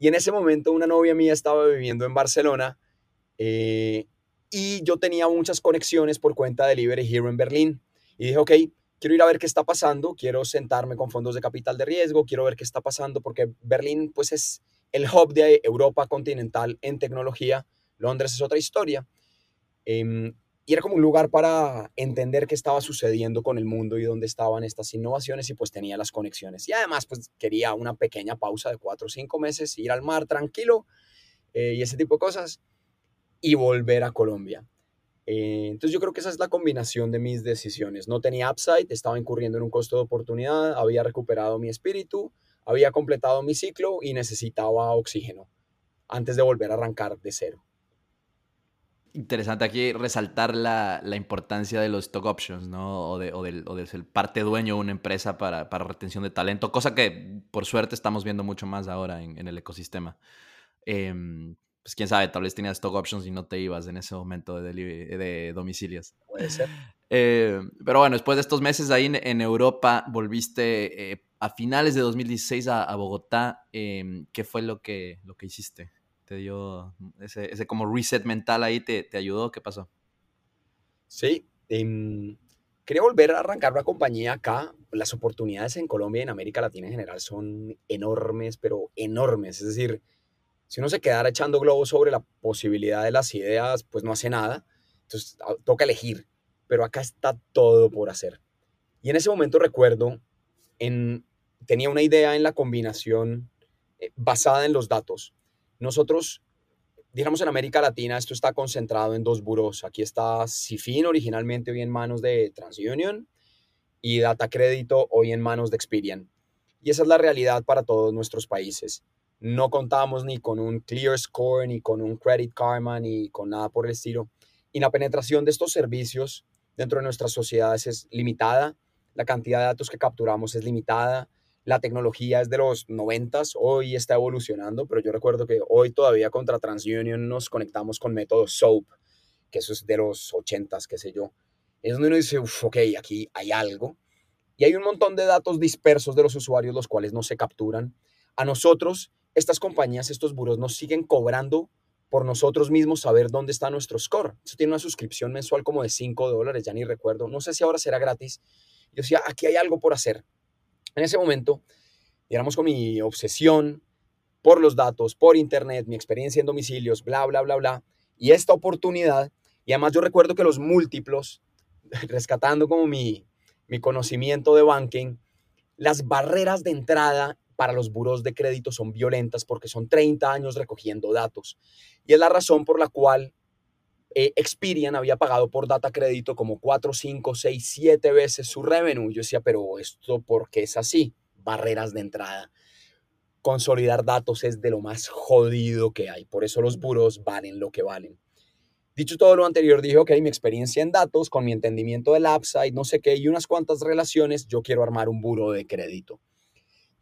Y en ese momento una novia mía estaba viviendo en Barcelona eh, y yo tenía muchas conexiones por cuenta de Delivery Hero en Berlín. Y dije, ok, quiero ir a ver qué está pasando, quiero sentarme con fondos de capital de riesgo, quiero ver qué está pasando porque Berlín pues es el hub de Europa continental en tecnología. Londres es otra historia. Em, y era como un lugar para entender qué estaba sucediendo con el mundo y dónde estaban estas innovaciones y pues tenía las conexiones. Y además pues quería una pequeña pausa de cuatro o cinco meses, ir al mar tranquilo eh, y ese tipo de cosas y volver a Colombia. Eh, entonces yo creo que esa es la combinación de mis decisiones. No tenía upside, estaba incurriendo en un costo de oportunidad, había recuperado mi espíritu, había completado mi ciclo y necesitaba oxígeno antes de volver a arrancar de cero. Interesante aquí resaltar la, importancia de los stock options, ¿no? O de, o del, o de ser parte dueño de una empresa para, para, retención de talento, cosa que por suerte estamos viendo mucho más ahora en, el ecosistema. Em, pues quién sabe, tal vez tenías stock options y no te ibas en ese momento de, de domicilios. Puede ser. Eh, pero bueno, después de estos meses ahí en, Europa, volviste eh, a finales de 2016 a, Bogotá. Em, ¿Qué fue lo que, lo que hiciste? ¿Te dio ese, ese como reset mental ahí? ¿Te, te ayudó? ¿Qué pasó? Sí, em, quería volver a arrancar una compañía acá. Las oportunidades en Colombia y en América Latina en general son enormes, pero enormes. Es decir, si uno se quedara echando globos sobre la posibilidad de las ideas, pues no hace nada. Entonces ah, toca elegir pero acá está todo por hacer. Y en ese momento recuerdo, en, tenía una idea en la combinación eh, basada en los datos. Nosotros, digamos en América Latina, esto está concentrado en dos buros. Aquí está Cifin, originalmente hoy en manos de TransUnion, y Data Crédito, hoy en manos de Experian. Y esa es la realidad para todos nuestros países. No contamos ni con un Clear Score, ni con un Credit Karma, ni con nada por el estilo. Y la penetración de estos servicios dentro de nuestras sociedades es limitada, la cantidad de datos que capturamos es limitada, la tecnología es de los 90, hoy está evolucionando, pero yo recuerdo que hoy todavía contra TransUnion nos conectamos con método SOAP, que eso es de los 80, qué sé yo. Es donde uno dice, ok, aquí hay algo. Y hay un montón de datos dispersos de los usuarios, los cuales no se capturan. A nosotros, estas compañías, estos buros, nos siguen cobrando por nosotros mismos saber dónde está nuestro score. Eso tiene una suscripción mensual como de 5 dólares, ya ni recuerdo. No sé si ahora será gratis. Yo decía, aquí hay algo por hacer. En ese momento, digamos con mi obsesión por los datos, por internet, mi experiencia en domicilios, bla, bla, bla, bla, y esta oportunidad, y además yo recuerdo que los múltiplos rescatando como mi, mi conocimiento de banking, las barreras de entrada para los buros de crédito son violentas porque son 30 años recogiendo datos. Y es la razón por la cual eh, Experian había pagado por data crédito como 4, 5, 6, 7 veces su revenue. Yo decía, pero esto, ¿por qué es así? Barreras de entrada. Consolidar datos es de lo más jodido que hay. Por eso los buros valen lo que valen. Dicho todo lo anterior, dije, ok, mi experiencia en datos, con mi entendimiento del upside, no sé qué, y unas cuantas relaciones, yo quiero armar un buro de crédito.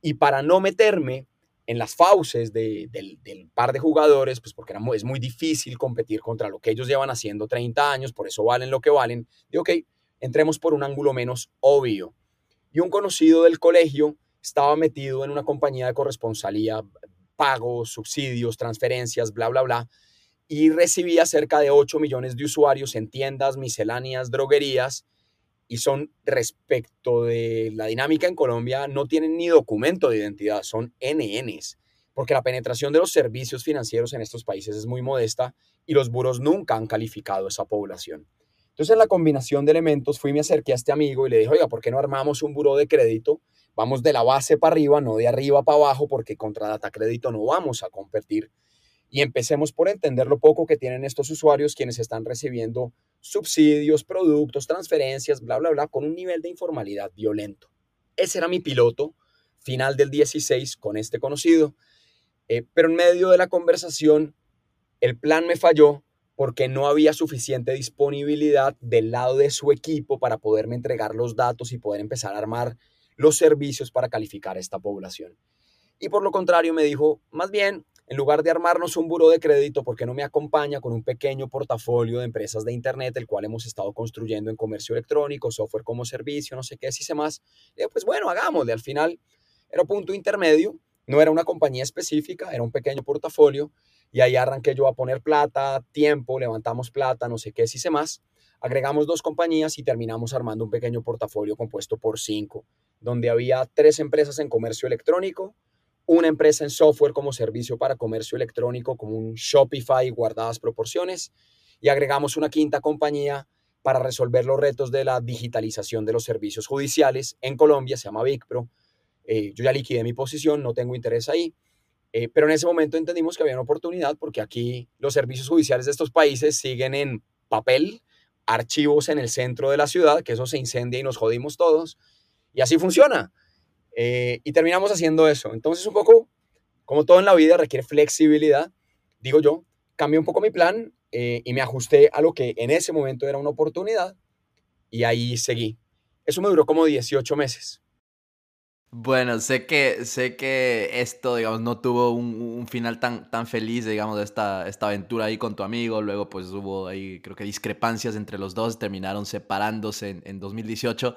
Y para no meterme en las fauces del, par de jugadores, pues porque es muy difícil competir contra lo que ellos llevan haciendo 30 años, por eso valen lo que valen. Digo, ok, entremos por un ángulo menos obvio. Y un conocido del colegio estaba metido en una compañía de corresponsalía, pagos, subsidios, transferencias, bla, bla, bla, y recibía cerca de 8 millones de usuarios en tiendas, misceláneas, droguerías, y son respecto de la dinámica en Colombia, no tienen ni documento de identidad, son NNs, porque la penetración de los servicios financieros en estos países es muy modesta y los buros nunca han calificado esa población. Entonces, en la combinación de elementos, fui y me acerqué a este amigo y le dije, oiga, ¿por qué no armamos un buro de crédito? Vamos de la base para arriba, no de arriba para abajo, porque contra data crédito no vamos a competir y empecemos por entender lo poco que tienen estos usuarios quienes están recibiendo subsidios, productos, transferencias, bla, bla, bla, con un nivel de informalidad violento. Ese era mi piloto final del 16 con este conocido, eh, pero en medio de la conversación el plan me falló porque no había suficiente disponibilidad del lado de su equipo para poderme entregar los datos y poder empezar a armar los servicios para calificar a esta población. Y por lo contrario me dijo, más bien, en lugar de armarnos un buro de crédito, porque no me acompaña con un pequeño portafolio de empresas de Internet, el cual hemos estado construyendo en comercio electrónico, software como servicio, no sé qué, si sé más? pues bueno, hagámosle. Al final era un punto intermedio, no era una compañía específica, era un pequeño portafolio, y ahí arranqué yo a poner plata, tiempo, levantamos plata, no sé qué, si sé más. Agregamos dos compañías y terminamos armando un pequeño portafolio compuesto por cinco, donde había tres empresas en comercio electrónico, una empresa en software como servicio para comercio electrónico, como un Shopify, guardadas proporciones, y agregamos una quinta compañía para resolver los retos de la digitalización de los servicios judiciales en Colombia, se llama VicPro. Eh, yo ya liquidé mi posición, no tengo interés ahí, eh, pero en ese momento entendimos que había una oportunidad porque aquí los servicios judiciales de estos países siguen en papel, archivos en el centro de la ciudad, que eso se incendia y nos jodimos todos, y así funciona. Eh, y terminamos haciendo eso. Entonces, un poco, como todo en la vida, requiere flexibilidad. Digo yo, cambié un poco mi plan eh, y me ajusté a lo que en ese momento era una oportunidad y ahí seguí. Eso me duró como 18 meses. Bueno, sé que, sé que esto, digamos, no tuvo un, final tan, tan feliz, digamos, esta, esta aventura ahí con tu amigo. Luego, pues hubo ahí, creo que discrepancias entre los dos, terminaron separándose en, en 2018.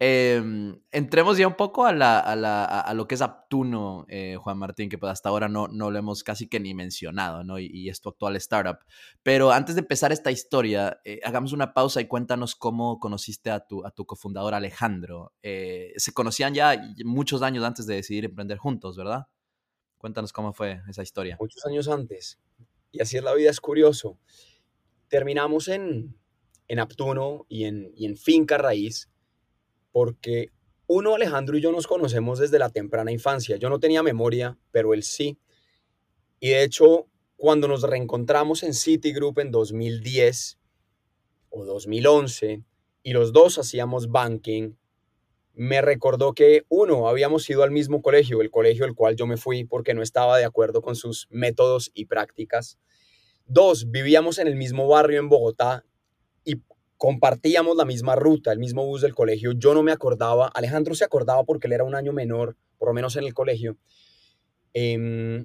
Em, entremos ya un poco a, la, a, la, a lo que es Aptuno, eh, Juan Martín, que pues hasta ahora no, no lo hemos casi que ni mencionado, ¿no? Y, y es tu actual startup. Pero antes de empezar esta historia, eh, hagamos una pausa y cuéntanos cómo conociste a tu, a tu cofundador Alejandro. Eh, ¿Se conocían ya muchos años antes de decidir emprender juntos, ¿verdad? Cuéntanos cómo fue esa historia. Muchos años antes. Y así es la vida, es curioso. Terminamos en, en Aptuno y en, y en Finca Raíz porque uno, Alejandro y yo nos conocemos desde la temprana infancia. Yo no tenía memoria, pero él sí. Y de hecho, cuando nos reencontramos en Citigroup en 2010 o 2011 y los dos hacíamos banking, me recordó que uno, habíamos ido al mismo colegio, el colegio al cual yo me fui porque no estaba de acuerdo con sus métodos y prácticas. Dos, vivíamos en el mismo barrio en Bogotá y compartíamos la misma ruta, el mismo bus del colegio. Yo no me acordaba, Alejandro se acordaba porque él era un año menor, por lo menos en el colegio. Em,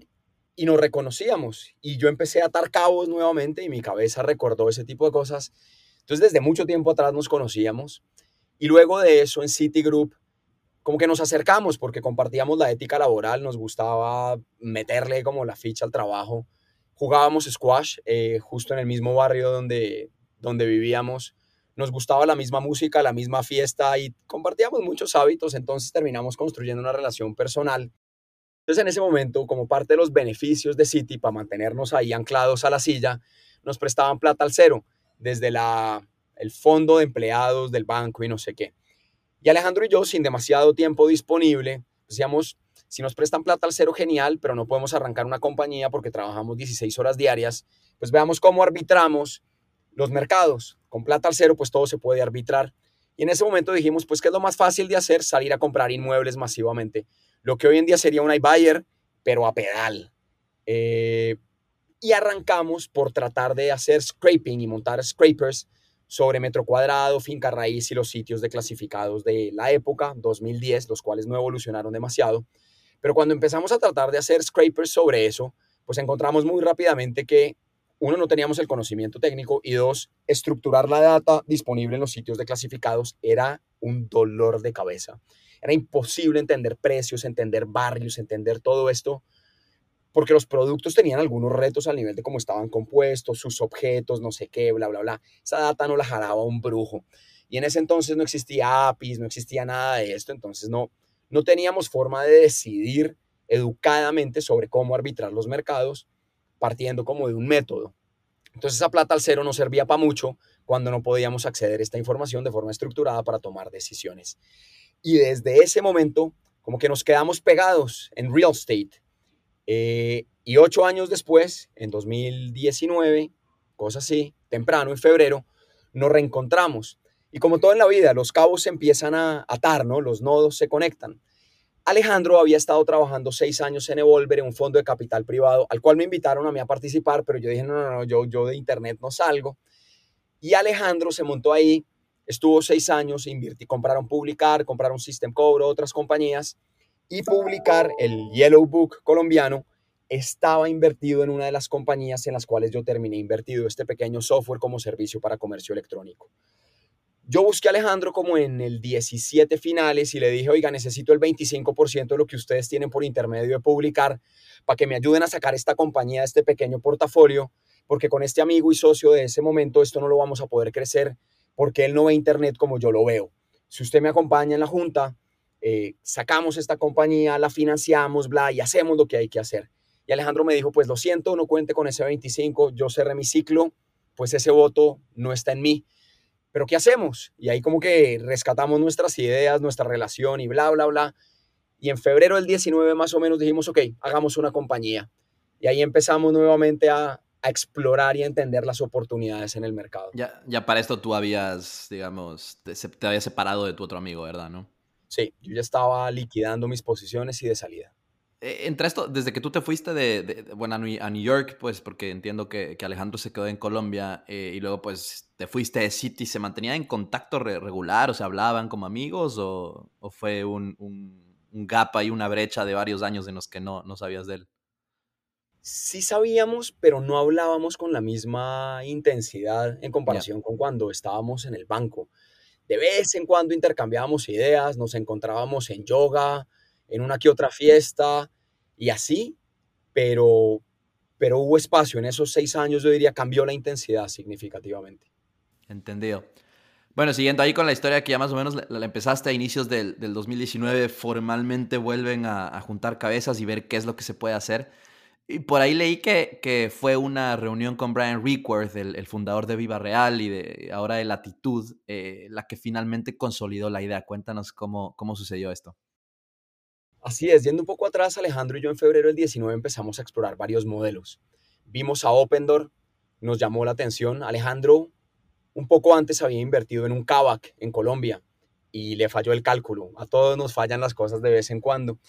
y nos reconocíamos. Y yo empecé a atar cabos nuevamente y mi cabeza recordó ese tipo de cosas. Entonces, desde mucho tiempo atrás nos conocíamos. Y luego de eso, en Citigroup, como que nos acercamos porque compartíamos la ética laboral, nos gustaba meterle como la ficha al trabajo. Jugábamos squash eh, justo en el mismo barrio donde, donde vivíamos. Nos gustaba la misma música, la misma fiesta y compartíamos muchos hábitos, entonces terminamos construyendo una relación personal. Entonces en ese momento, como parte de los beneficios de Citi para mantenernos ahí anclados a la silla, nos prestaban plata al cero, desde la el fondo de empleados del banco y no sé qué. Y Alejandro y yo, sin demasiado tiempo disponible, decíamos, si nos prestan plata al cero, genial, pero no podemos arrancar una compañía porque trabajamos 16 horas diarias, pues veamos cómo arbitramos los mercados. Con plata al cero, pues todo se puede arbitrar. Y en ese momento dijimos, pues, ¿qué es lo más fácil de hacer? Salir a comprar inmuebles masivamente. Lo que hoy en día sería un iBuyer, pero a pedal. Eh, y arrancamos por tratar de hacer scraping y montar scrapers sobre metro cuadrado, finca raíz y los sitios de clasificados de la época, 2010, los cuales no evolucionaron demasiado. Pero cuando empezamos a tratar de hacer scrapers sobre eso, pues encontramos muy rápidamente que uno, no teníamos el conocimiento técnico y dos, estructurar la data disponible en los sitios de clasificados era un dolor de cabeza. Era imposible entender precios, entender barrios, entender todo esto porque los productos tenían algunos retos al nivel de cómo estaban compuestos, sus objetos, no sé qué, bla, bla, bla. Esa data no la jalaba un brujo. Y en ese entonces no existía APIs, no existía nada de esto, entonces no, no teníamos forma de decidir educadamente sobre cómo arbitrar los mercados, partiendo como de un método. Entonces esa plata al cero no servía para mucho cuando no podíamos acceder a esta información de forma estructurada para tomar decisiones. Y desde ese momento, como que nos quedamos pegados en real estate eh, y ocho años después, en 2019, cosa así, temprano, en febrero, nos reencontramos. Y como todo en la vida, los cabos se empiezan a atar, ¿no? Los nodos se conectan. Alejandro había estado trabajando seis años en Evolver, un fondo de capital privado, al cual me invitaron a mí a participar, pero yo dije, no, no, no, yo, yo de internet no salgo. Y Alejandro se montó ahí, estuvo seis años, invirtí, compraron Publicar, compraron System Cobro, otras compañías, y publicar el Yellow Book colombiano, estaba invertido en una de las compañías en las cuales yo terminé invertido este pequeño software como servicio para comercio electrónico. Yo busqué a Alejandro como en el 17 finales y le dije, oiga, necesito el 25% de lo que ustedes tienen por intermedio de publicar para que me ayuden a sacar esta compañía de este pequeño portafolio, porque con este amigo y socio de ese momento esto no lo vamos a poder crecer porque él no ve internet como yo lo veo. Si usted me acompaña en la junta, eh, sacamos esta compañía, la financiamos, bla, y hacemos lo que hay que hacer. Y Alejandro me dijo, pues lo siento, no cuente con ese 25, yo cerré mi ciclo, pues ese voto no está en mí. Pero ¿qué hacemos? Y ahí como que rescatamos nuestras ideas, nuestra relación y bla, bla, bla. Y en febrero del 19 más o menos dijimos, ok, hagamos una compañía. Y ahí empezamos nuevamente a, explorar y a entender las oportunidades en el mercado. Ya, ya para esto tú habías, digamos, te, te habías separado de tu otro amigo, ¿verdad? ¿No? Sí, yo ya estaba liquidando mis posiciones y de salida. Eh, entre esto, desde que tú te fuiste de, bueno, a New York, pues porque entiendo que, Alejandro se quedó en Colombia eh, y luego pues te fuiste de City, ¿se mantenía en contacto regular? O sea, ¿hablaban como amigos o, fue un, un, gap ahí, una brecha de varios años en los que no, no sabías de él? Sí sabíamos, pero no hablábamos con la misma intensidad en comparación con cuando estábamos en el banco de vez en cuando intercambiábamos ideas, nos encontrábamos en yoga, en una que otra fiesta y así, pero, pero hubo espacio en esos seis años, yo diría, cambió la intensidad significativamente. Entendido. Bueno, siguiendo ahí con la historia que ya más o menos la, empezaste a inicios del, 2019, formalmente vuelven a, juntar cabezas y ver qué es lo que se puede hacer. Y por ahí leí que, que fue una reunión con Brian Reekworth, el, fundador de Viva Real y de ahora de Latitud, eh, la que finalmente consolidó la idea. Cuéntanos cómo, cómo sucedió esto. Así es, yendo un poco atrás, Alejandro y yo en febrero del 19 empezamos a explorar varios modelos. Vimos a Opendoor, nos llamó la atención. Alejandro un poco antes había invertido en un Kavak en Colombia y le falló el cálculo. A todos nos fallan las cosas de vez en cuando.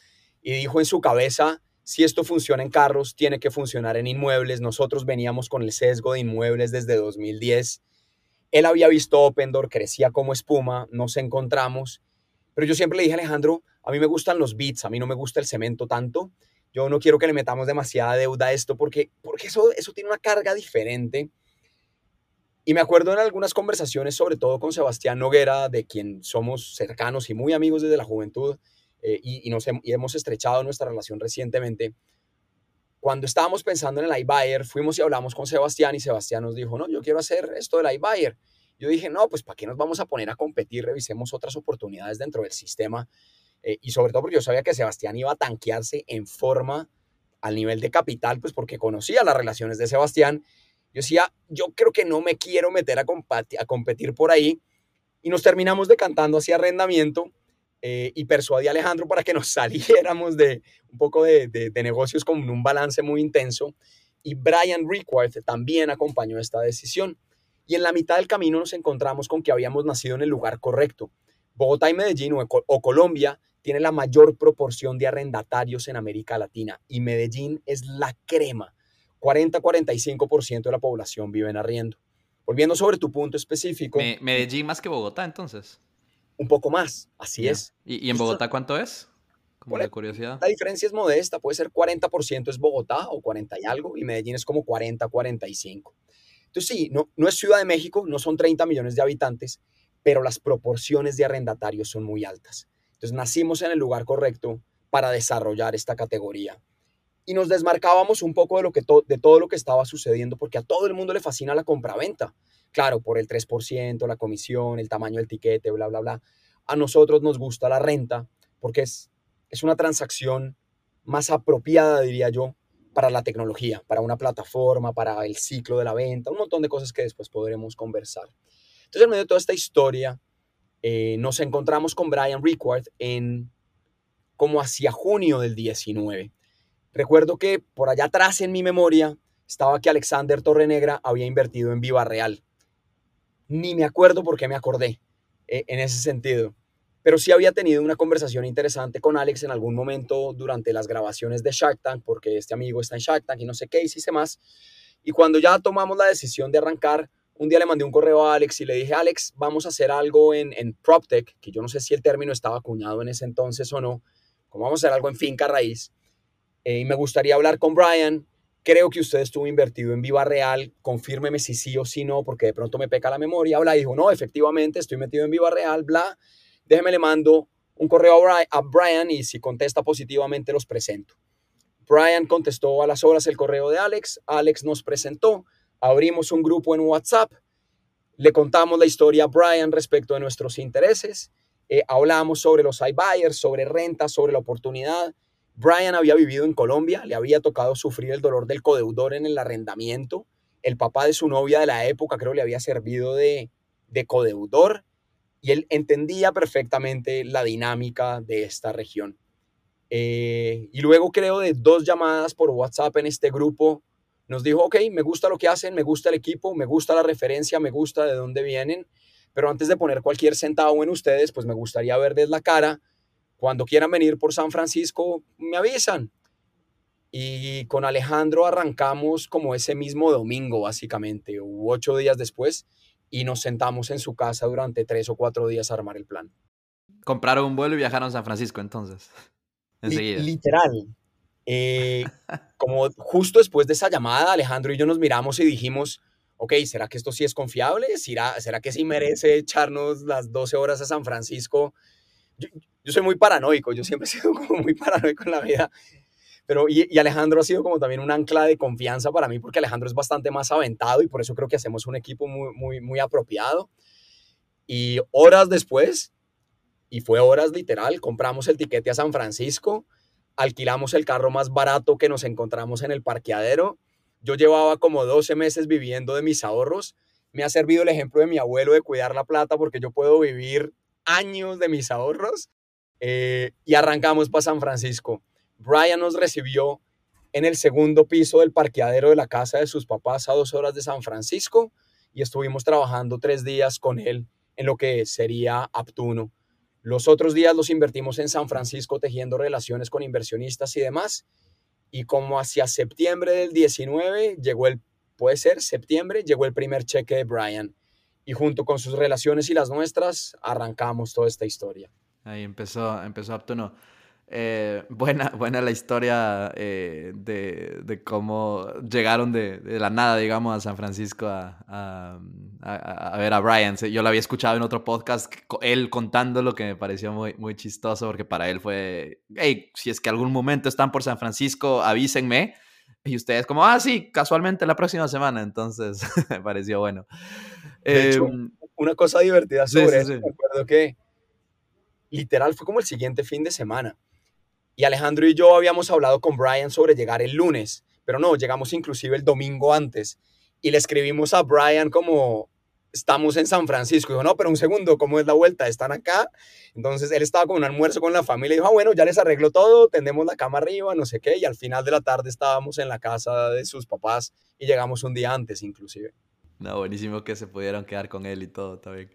Y dijo en su cabeza, si esto funciona en carros, tiene que funcionar en inmuebles. Nosotros veníamos con el sesgo de inmuebles desde 2010. Él había visto Opendoor, crecía como espuma, nos encontramos. Pero yo siempre le dije Alejandro, a mí me gustan los bits, a mí no me gusta el cemento tanto. Yo no quiero que le metamos demasiada deuda a esto porque, porque eso, eso tiene una carga diferente. Y me acuerdo en algunas conversaciones, sobre todo con Sebastián Noguera, de quien somos cercanos y muy amigos desde la juventud, eh, y, nos hemos estrechado nuestra relación recientemente. Cuando estábamos pensando en el iBuyer, fuimos y hablamos con Sebastián y Sebastián nos dijo, no, yo quiero hacer esto del iBuyer. Yo dije, no, pues ¿para qué nos vamos a poner a competir? Revisemos otras oportunidades dentro del sistema. Eh, y sobre todo porque yo sabía que Sebastián iba a tanquearse en forma al nivel de capital, pues porque conocía las relaciones de Sebastián. Yo decía, yo creo que no me quiero meter a, a competir por ahí. Y nos terminamos decantando hacia arrendamiento eh, y persuadí a Alejandro para que nos saliéramos de un poco de, de, negocios con un balance muy intenso. Y Brian Rickworth también acompañó esta decisión. Y en la mitad del camino nos encontramos con que habíamos nacido en el lugar correcto. Bogotá y Medellín o, Colombia tiene la mayor proporción de arrendatarios en América Latina y Medellín es la crema 40-45% de la población vive en arriendo. Volviendo sobre tu punto específico. Medellín más que Bogotá, entonces. Un poco más, así es. ¿Y, en Bogotá cuánto es? Como de curiosidad. La diferencia es modesta, puede ser 40% es Bogotá o 40 y algo, y Medellín es como 40-45. Entonces sí, no, no es Ciudad de México, no son 30 millones de habitantes, pero las proporciones de arrendatarios son muy altas. Entonces nacimos en el lugar correcto para desarrollar esta categoría y nos desmarcábamos un poco de, lo que de todo lo que estaba sucediendo, porque a todo el mundo le fascina la compraventa. Claro, por el 3%, la comisión, el tamaño del tiquete, bla, bla, bla. A nosotros nos gusta la renta porque es, es una transacción más apropiada, diría yo, para la tecnología, para una plataforma, para el ciclo de la venta, un montón de cosas que después podremos conversar. Entonces, en medio de toda esta historia, eh, nos encontramos con Brian Rickward en como hacia junio del 19. Recuerdo que por allá atrás en mi memoria estaba que Alexander Torrenegra había invertido en Viva Real. Ni me acuerdo por qué me acordé eh, en ese sentido. Pero sí había tenido una conversación interesante con Alex en algún momento durante las grabaciones de Shark Tank, porque este amigo está en Shark Tank y no sé qué, hice más. Y cuando ya tomamos la decisión de arrancar, un día le mandé un correo a Alex y le dije, Alex, vamos a hacer algo en, en PropTech, que yo no sé si el término estaba acuñado en ese entonces o no, como vamos a hacer algo en finca raíz. Eh, y me gustaría hablar con Brian. Creo que usted estuvo invertido en Viva Real. Confírmeme si sí o si no, porque de pronto me peca la memoria. Habla y dijo, no, efectivamente estoy metido en Viva Real, bla. Déjeme le mando un correo a Brian y si contesta positivamente los presento. Brian contestó a las horas el correo de Alex. Alex nos presentó. Abrimos un grupo en WhatsApp. Le contamos la historia a Brian respecto de nuestros intereses. Eh, hablamos sobre los iBuyers, sobre renta, sobre la oportunidad. Brian había vivido en Colombia, le había tocado sufrir el dolor del codeudor en el arrendamiento. El papá de su novia de la época creo le había servido de, de codeudor y él entendía perfectamente la dinámica de esta región. Eh, y luego creo de dos llamadas por WhatsApp en este grupo, nos dijo, ok, me gusta lo que hacen, me gusta el equipo, me gusta la referencia, me gusta de dónde vienen, pero antes de poner cualquier centavo en ustedes, pues me gustaría verles la cara cuando quieran venir por San Francisco, me avisan. Y con Alejandro arrancamos como ese mismo domingo, básicamente, u ocho días después, y nos sentamos en su casa durante tres o cuatro días a armar el plan. Compraron un vuelo y viajaron a San Francisco entonces. Enseguida. literal. Eh, como justo después de esa llamada, Alejandro y yo nos miramos y dijimos, ok, ¿será que esto sí es confiable? ¿Será, ¿será que sí merece echarnos las 12 horas a San Francisco? yo soy muy paranoico, yo siempre he sido como muy paranoico en la vida. Pero, y, Alejandro ha sido como también un ancla de confianza para mí, porque Alejandro es bastante más aventado y por eso creo que hacemos un equipo muy, muy, muy apropiado. Y horas después, y fue horas literal, compramos el tiquete a San Francisco, alquilamos el carro más barato que nos encontramos en el parqueadero. Yo llevaba como 12 meses viviendo de mis ahorros. Me ha servido el ejemplo de mi abuelo de cuidar la plata porque yo puedo vivir años de mis ahorros eh, y arrancamos para San Francisco. Brian nos recibió en el segundo piso del parqueadero de la casa de sus papás a dos horas de San Francisco y estuvimos trabajando tres días con él en lo que sería Aptuno. Los otros días los invertimos en San Francisco tejiendo relaciones con inversionistas y demás. Y como hacia septiembre del 19 llegó el, puede ser septiembre, llegó el primer cheque de Brian. Y junto con sus relaciones y las nuestras, arrancamos toda esta historia. Ahí empezó, empezó Aptuno. Eh, buena, buena la historia eh, de, de, cómo llegaron de, de, la nada, digamos, a San Francisco a, a, a, ver a Brian. Yo lo había escuchado en otro podcast, él contando lo que me pareció muy, muy chistoso, porque para él fue, hey, si es que algún momento están por San Francisco, avísenme. Y ustedes como, ah, sí, casualmente la próxima semana. Entonces, me pareció bueno. De hecho, em, una cosa divertida sobre eso, me acuerdo que literal fue como el siguiente fin de semana. Y Alejandro y yo habíamos hablado con Brian sobre llegar el lunes, pero no, llegamos inclusive el domingo antes. y le escribimos a Brian como, estamos en San Francisco. Dijo, no, pero un segundo, ¿cómo es la vuelta? ¿Están acá? Entonces él estaba con un almuerzo con la familia y dijo, ah, bueno, ya les arreglo todo, tendemos la cama arriba, no sé qué. Y al final de la tarde estábamos en la casa de sus papás y llegamos un día antes inclusive. No, buenísimo que se pudieron quedar con él y todo también.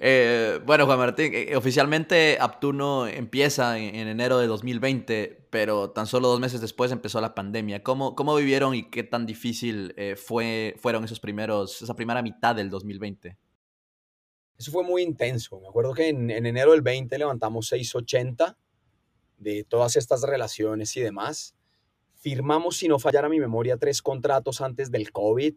Eh, bueno, Juan Martín, eh, oficialmente Aptuno empieza en, enero de 2020, pero tan solo dos meses después empezó la pandemia. ¿Cómo, cómo vivieron y qué tan difícil eh, fue, fueron esos primeros, esa primera mitad del 2020? Eso fue muy intenso. Me acuerdo que en, en enero del 20 levantamos 680 de todas estas relaciones y demás. Firmamos, si no fallara mi memoria, tres contratos antes del COVID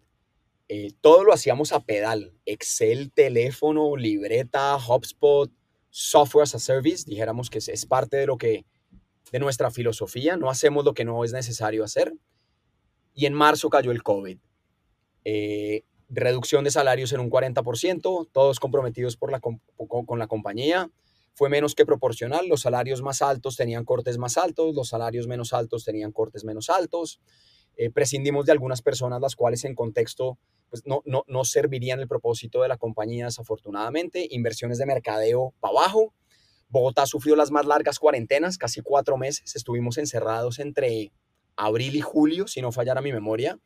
eh, todo lo hacíamos a pedal. Excel, teléfono, libreta, HubSpot, software as a service. Dijéramos que es parte de lo que, de nuestra filosofía. No hacemos lo que no es necesario hacer. Y en marzo cayó el COVID. Eh, reducción de salarios en un 40%, todos comprometidos por la, con, la compañía. Fue menos que proporcional. Los salarios más altos tenían cortes más altos, los salarios menos altos tenían cortes menos altos. Eh, prescindimos de algunas personas las cuales en contexto pues no, no, no servirían el propósito de la compañía desafortunadamente. Inversiones de mercadeo para abajo. Bogotá sufrió las más largas cuarentenas, casi cuatro meses. Estuvimos encerrados entre abril y julio, si no fallara mi memoria.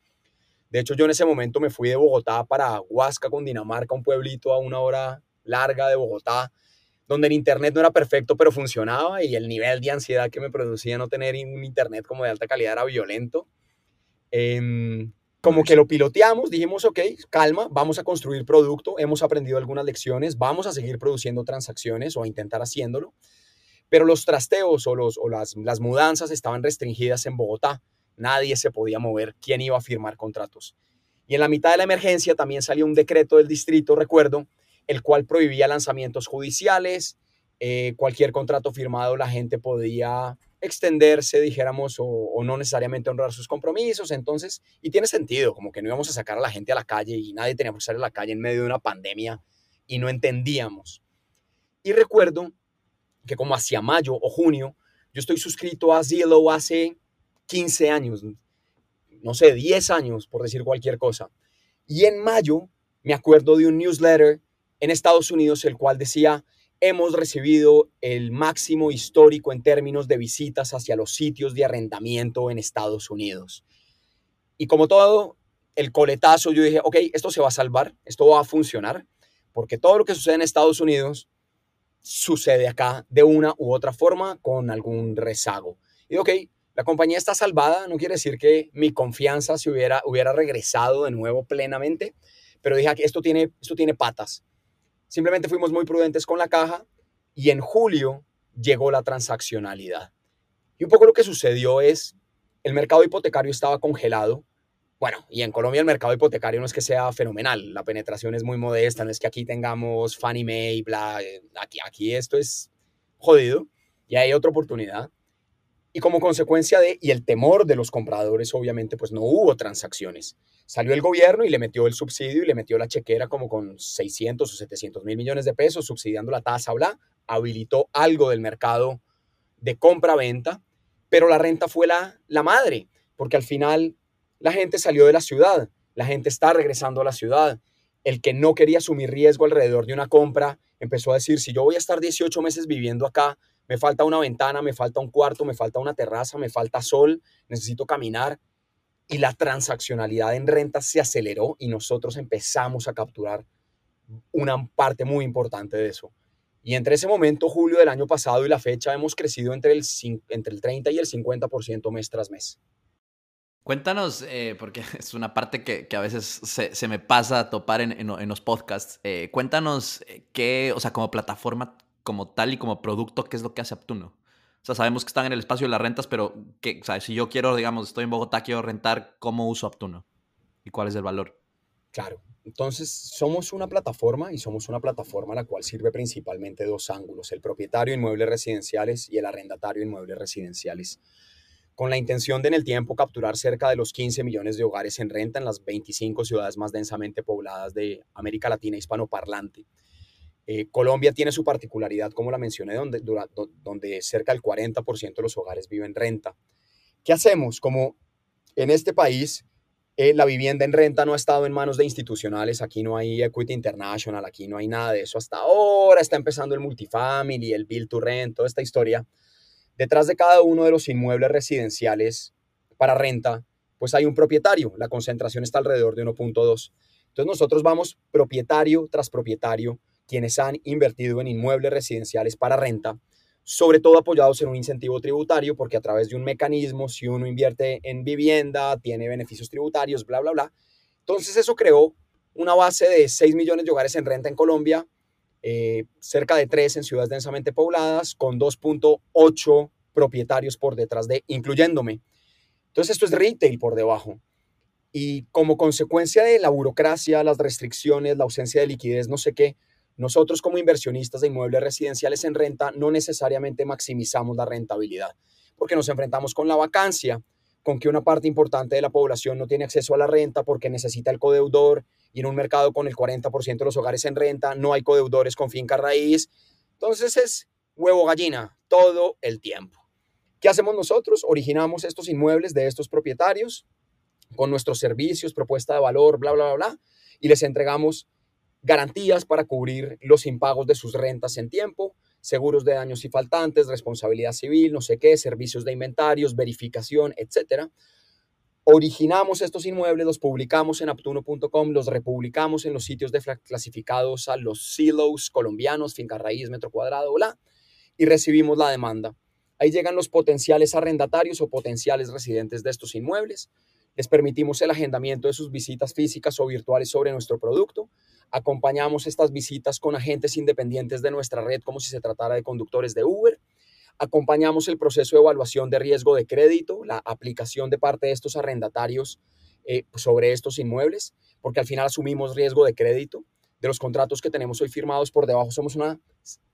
De hecho, yo en ese momento me fui de Bogotá para Huasca, con Dinamarca, un pueblito a una hora larga de Bogotá, donde el internet no era perfecto, pero funcionaba y el nivel de ansiedad que me producía no tener un internet como de alta calidad era violento. Eh, como que lo piloteamos, dijimos, ok, calma, vamos a construir producto, hemos aprendido algunas lecciones, vamos a seguir produciendo transacciones o a intentar haciéndolo, pero los trasteos o, los, o las, las mudanzas estaban restringidas en Bogotá, nadie se podía mover, quién iba a firmar contratos. Y en la mitad de la emergencia también salió un decreto del distrito, recuerdo, el cual prohibía lanzamientos judiciales, eh, cualquier contrato firmado la gente podía extenderse, dijéramos, o, no necesariamente honrar sus compromisos. Entonces, y tiene sentido, como que no íbamos a sacar a la gente a la calle y nadie tenía que salir a la calle en medio de una pandemia y no entendíamos. Y recuerdo que como hacia mayo o junio, yo estoy suscrito a Zillow hace 15 años, no sé, 10 años, por decir cualquier cosa. Y en mayo me acuerdo de un newsletter en Estados Unidos, el cual decía, hemos recibido el máximo histórico en términos de visitas hacia los sitios de arrendamiento en Estados Unidos. Y como todo, el coletazo, yo dije, ok, esto se va a salvar, esto va a funcionar, porque todo lo que sucede en Estados Unidos sucede acá de una u otra forma con algún rezago. Y ok, la compañía está salvada, no quiere decir que mi confianza se hubiera, hubiera regresado de nuevo plenamente, pero dije, esto tiene, esto tiene patas Simplemente fuimos muy prudentes con la caja y en julio llegó la transaccionalidad. Y un poco lo que sucedió es, el mercado hipotecario estaba congelado. Bueno, y en Colombia el mercado hipotecario no es que sea fenomenal, la penetración es muy modesta, no es que aquí tengamos Fannie Mae, bla, eh, aquí, aquí esto es jodido y hay otra oportunidad. Y como consecuencia de, y el temor de los compradores, obviamente, pues no hubo transacciones. Salió el gobierno y le metió el subsidio y le metió la chequera como con 600 o 700 mil millones de pesos, subsidiando la tasa, bla, habilitó algo del mercado de compra-venta, pero la renta fue la, la madre, porque al final la gente salió de la ciudad, la gente está regresando a la ciudad. El que no quería asumir riesgo alrededor de una compra empezó a decir, si yo voy a estar 18 meses viviendo acá, me falta una ventana, me falta un cuarto, me falta una terraza, me falta sol, necesito caminar. Y la transaccionalidad en rentas se aceleró y nosotros empezamos a capturar una parte muy importante de eso. Y entre ese momento, julio del año pasado y la fecha, hemos crecido entre el, entre el 30 y el 50% mes tras mes. Cuéntanos, eh, porque es una parte que, a veces se, me pasa a topar en, los podcasts. Eh, cuéntanos eh, qué, o sea, como plataforma como tal y como producto, ¿qué es lo que hace Aptuno? O sea, sabemos que están en el espacio de las rentas, pero ¿qué, o si yo quiero, digamos, estoy en Bogotá, quiero rentar, ¿cómo uso Aptuno? ¿Y cuál es el valor? Claro. Entonces, somos una plataforma y somos una plataforma la cual sirve principalmente dos ángulos, el propietario de inmuebles residenciales y el arrendatario de inmuebles residenciales, con la intención de en el tiempo capturar cerca de los 15 millones de hogares en renta en las 25 ciudades más densamente pobladas de América Latina hispanoparlante. Eh, Colombia tiene su particularidad, como la mencioné, donde, cerca del 40% de los hogares viven renta. ¿Qué hacemos? Como en este país Eh, la vivienda en renta no ha estado en manos de institucionales, aquí no hay Equity International, aquí no hay nada de eso. Hasta ahora está empezando el multifamily, el build to rent, toda esta historia. Detrás de cada uno de los inmuebles residenciales para renta, pues hay un propietario. La concentración está alrededor de 1.2. Entonces nosotros vamos propietario tras propietario, quienes han invertido en inmuebles residenciales para renta, sobre todo apoyados en un incentivo tributario, porque a través de un mecanismo, si uno invierte en vivienda, tiene beneficios tributarios, bla, bla, bla. Entonces eso creó una base de 6 millones de hogares en renta en Colombia, eh, cerca de 3 en ciudades densamente pobladas, con 2.8 propietarios por detrás de, incluyéndome. Entonces esto es retail por debajo. Y como consecuencia de la burocracia, las restricciones, la ausencia de liquidez, no sé qué, nosotros como inversionistas de inmuebles residenciales en renta no necesariamente maximizamos la rentabilidad, porque nos enfrentamos con la vacancia, con que una parte importante de la población no tiene acceso a la renta porque necesita el codeudor y en un mercado con el 40% de los hogares en renta no hay codeudores con finca raíz. Entonces es huevo gallina todo el tiempo. ¿Qué hacemos nosotros? Originamos estos inmuebles de estos propietarios con nuestros servicios, propuesta de valor, bla, bla, bla, bla, y les entregamos garantías para cubrir los impagos de sus rentas en tiempo, seguros de daños y faltantes, responsabilidad civil, no sé qué, servicios de inventarios, verificación, etc. Originamos estos inmuebles, los publicamos en aptuno.com, los republicamos en los sitios de clasificados a los silos colombianos, finca raíz, metro cuadrado, bla, y recibimos la demanda. Ahí llegan los potenciales arrendatarios o potenciales residentes de estos inmuebles. Les permitimos el agendamiento de sus visitas físicas o virtuales sobre nuestro producto. Acompañamos estas visitas con agentes independientes de nuestra red como si se tratara de conductores de Uber. Acompañamos el proceso de evaluación de riesgo de crédito, la aplicación de parte de estos arrendatarios eh, sobre estos inmuebles, porque al final asumimos riesgo de crédito. De los contratos que tenemos hoy firmados por debajo somos una,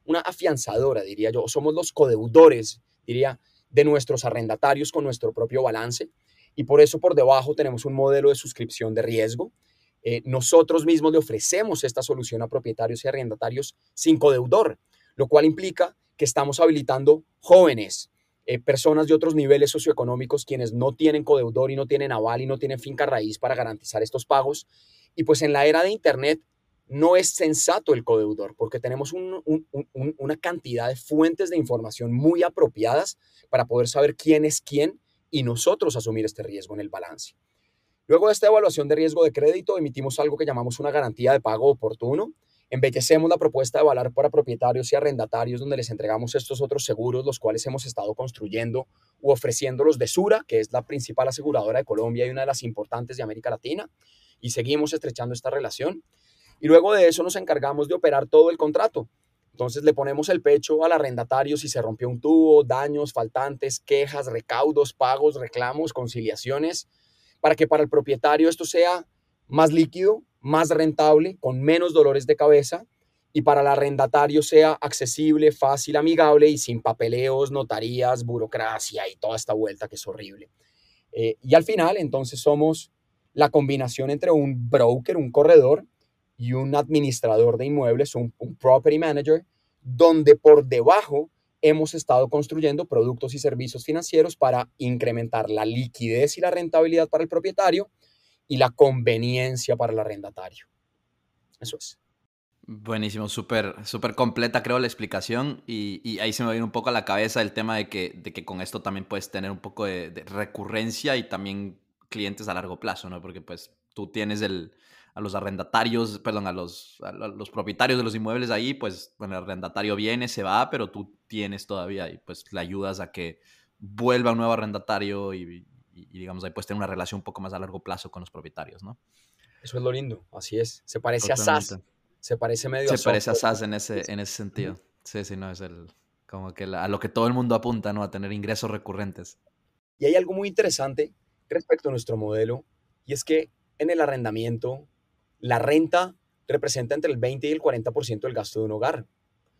una afianzadora, diría yo, somos los codeudores, diría, de nuestros arrendatarios con nuestro propio balance. Y por eso por debajo tenemos un modelo de suscripción de riesgo eh, nosotros mismos le ofrecemos esta solución a propietarios y arrendatarios sin codeudor, lo cual implica que estamos habilitando jóvenes, eh, personas de otros niveles socioeconómicos quienes no tienen codeudor y no tienen aval y no tienen finca raíz para garantizar estos pagos. Y pues en la era de Internet no es sensato el codeudor porque tenemos una cantidad de fuentes de información muy apropiadas para poder saber quién es quién y nosotros asumir este riesgo en el balance. Luego de esta evaluación de riesgo de crédito, emitimos algo que llamamos una garantía de pago oportuno. Embellecemos la propuesta de avalar para propietarios y arrendatarios, donde les entregamos estos otros seguros, los cuales hemos estado construyendo u ofreciéndolos de Sura, que es la principal aseguradora de Colombia y una de las importantes de América Latina, y seguimos estrechando esta relación. Y luego de eso nos encargamos de operar todo el contrato. Entonces le ponemos el pecho al arrendatario si se rompió un tubo, daños, faltantes, quejas, recaudos, pagos, reclamos, conciliaciones para que para el propietario esto sea más líquido, más rentable, con menos dolores de cabeza y para el arrendatario sea accesible, fácil, amigable y sin papeleos, notarías, burocracia y toda esta vuelta que es horrible. Eh, y al final, entonces somos la combinación entre un broker, un corredor y un administrador de inmuebles, un property manager, donde por debajo hemos estado construyendo productos y servicios financieros para incrementar la liquidez y la rentabilidad para el propietario y la conveniencia para el arrendatario. Eso es. Buenísimo, súper súper completa creo la explicación y, ahí se me viene un poco a la cabeza el tema de que, de que con esto también puedes tener un poco de, de recurrencia y también clientes a largo plazo, ¿no? Porque pues tú tienes el, a los arrendatarios, perdón, a los, los propietarios de los inmuebles ahí, pues bueno, el arrendatario viene, se va, pero tú tienes todavía y pues le ayudas a que vuelva un nuevo arrendatario y, digamos ahí puedes tener una relación un poco más a largo plazo con los propietarios, ¿no? Eso es lo lindo, así es. Se parece a SAS. Se parece medio Se parece a SAS en ese, en ese sentido. Sí, sí, no, es el, como que a lo que todo el mundo apunta, ¿no? A tener ingresos recurrentes. Y hay algo muy interesante respecto a nuestro modelo, y es que en el arrendamiento la renta representa entre el 20 y el 40% del gasto de un hogar.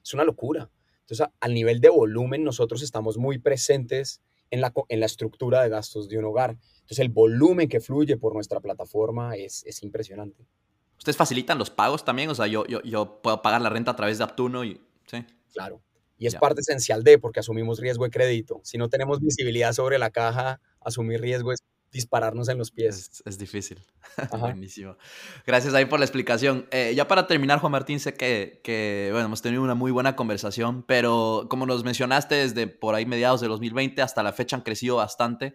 Es una locura. Entonces, al nivel de volumen, nosotros estamos muy presentes en la, en la estructura de gastos de un hogar. Entonces, el volumen que fluye por nuestra plataforma es, es impresionante. ¿Ustedes facilitan los pagos también? O sea, yo, yo, yo puedo pagar la renta a través de Aptuno y... ¿sí? Claro. Y es parte esencial de, porque asumimos riesgo de crédito. Si no tenemos visibilidad sobre la caja, asumir riesgo es dispararnos en los pies. Es, difícil. Buenísimo. Gracias ahí por la explicación. Eh, ya para terminar, Juan Martín, sé que, que, bueno, hemos tenido una muy buena conversación, pero como nos mencionaste, desde por ahí mediados de 2020 hasta la fecha han crecido bastante.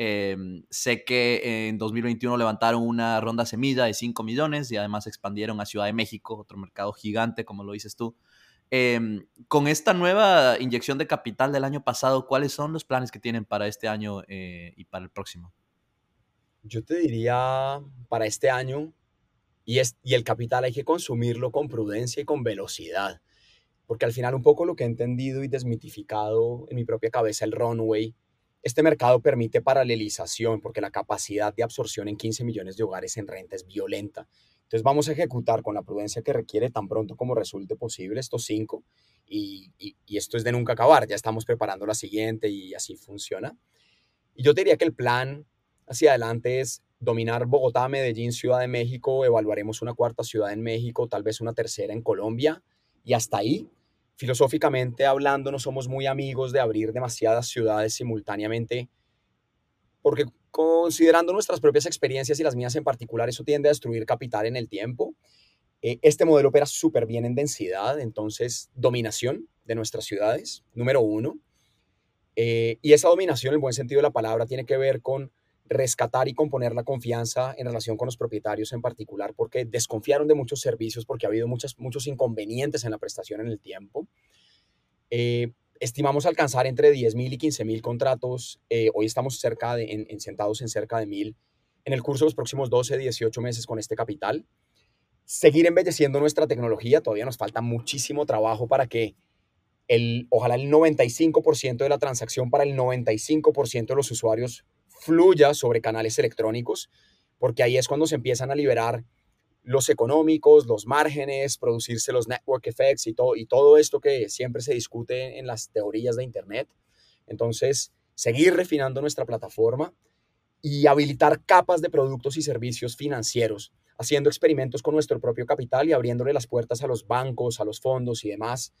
Em, sé que en 2021 levantaron una ronda semilla de 5 millones y además expandieron a Ciudad de México, otro mercado gigante, como lo dices tú. Em, con esta nueva inyección de capital del año pasado, ¿cuáles son los planes que tienen para este año eh, y para el próximo? Yo te diría para este año, y, es, y el capital hay que consumirlo con prudencia y con velocidad, porque al final un poco lo que he entendido y desmitificado en mi propia cabeza el runway, este mercado permite paralelización porque la capacidad de absorción en 15 millones de hogares en renta es violenta. Entonces vamos a ejecutar con la prudencia que requiere tan pronto como resulte posible estos cinco y, y, esto es de nunca acabar. Ya estamos preparando la siguiente y así funciona. Y yo diría que el plan hacia adelante es dominar Bogotá, Medellín, Ciudad de México, evaluaremos una cuarta ciudad en México, tal vez una tercera en Colombia, y hasta ahí, filosóficamente hablando, no somos muy amigos de abrir demasiadas ciudades simultáneamente, porque considerando nuestras propias experiencias y las mías en particular, eso tiende a destruir capital en el tiempo. Eh, este modelo opera súper bien en densidad, entonces dominación de nuestras ciudades, número uno. Eh, y esa dominación, en buen sentido de la palabra, tiene que ver con rescatar y componer la confianza en relación con los propietarios en particular, porque desconfiaron de muchos servicios, porque ha habido muchos, muchos inconvenientes en la prestación en el tiempo. Eh, estimamos alcanzar entre 10.000 y 15.000 contratos. Eh, hoy estamos cerca de, en, sentados en cerca de 1.000 en el curso de los próximos 12, 18 meses con este capital. Seguir embelleciendo nuestra tecnología. Todavía nos falta muchísimo trabajo para que el, ojalá el 95% de la transacción para el 95% de los usuarios fluya sobre canales electrónicos, porque ahí es cuando se empiezan a liberar los económicos, los márgenes, producirse los network effects y todo, y todo esto que siempre se discute en las teorías de Internet. Entonces, seguir refinando nuestra plataforma y habilitar capas de productos y servicios financieros, haciendo experimentos con nuestro propio capital y abriéndole las puertas a los bancos, a los fondos y demás,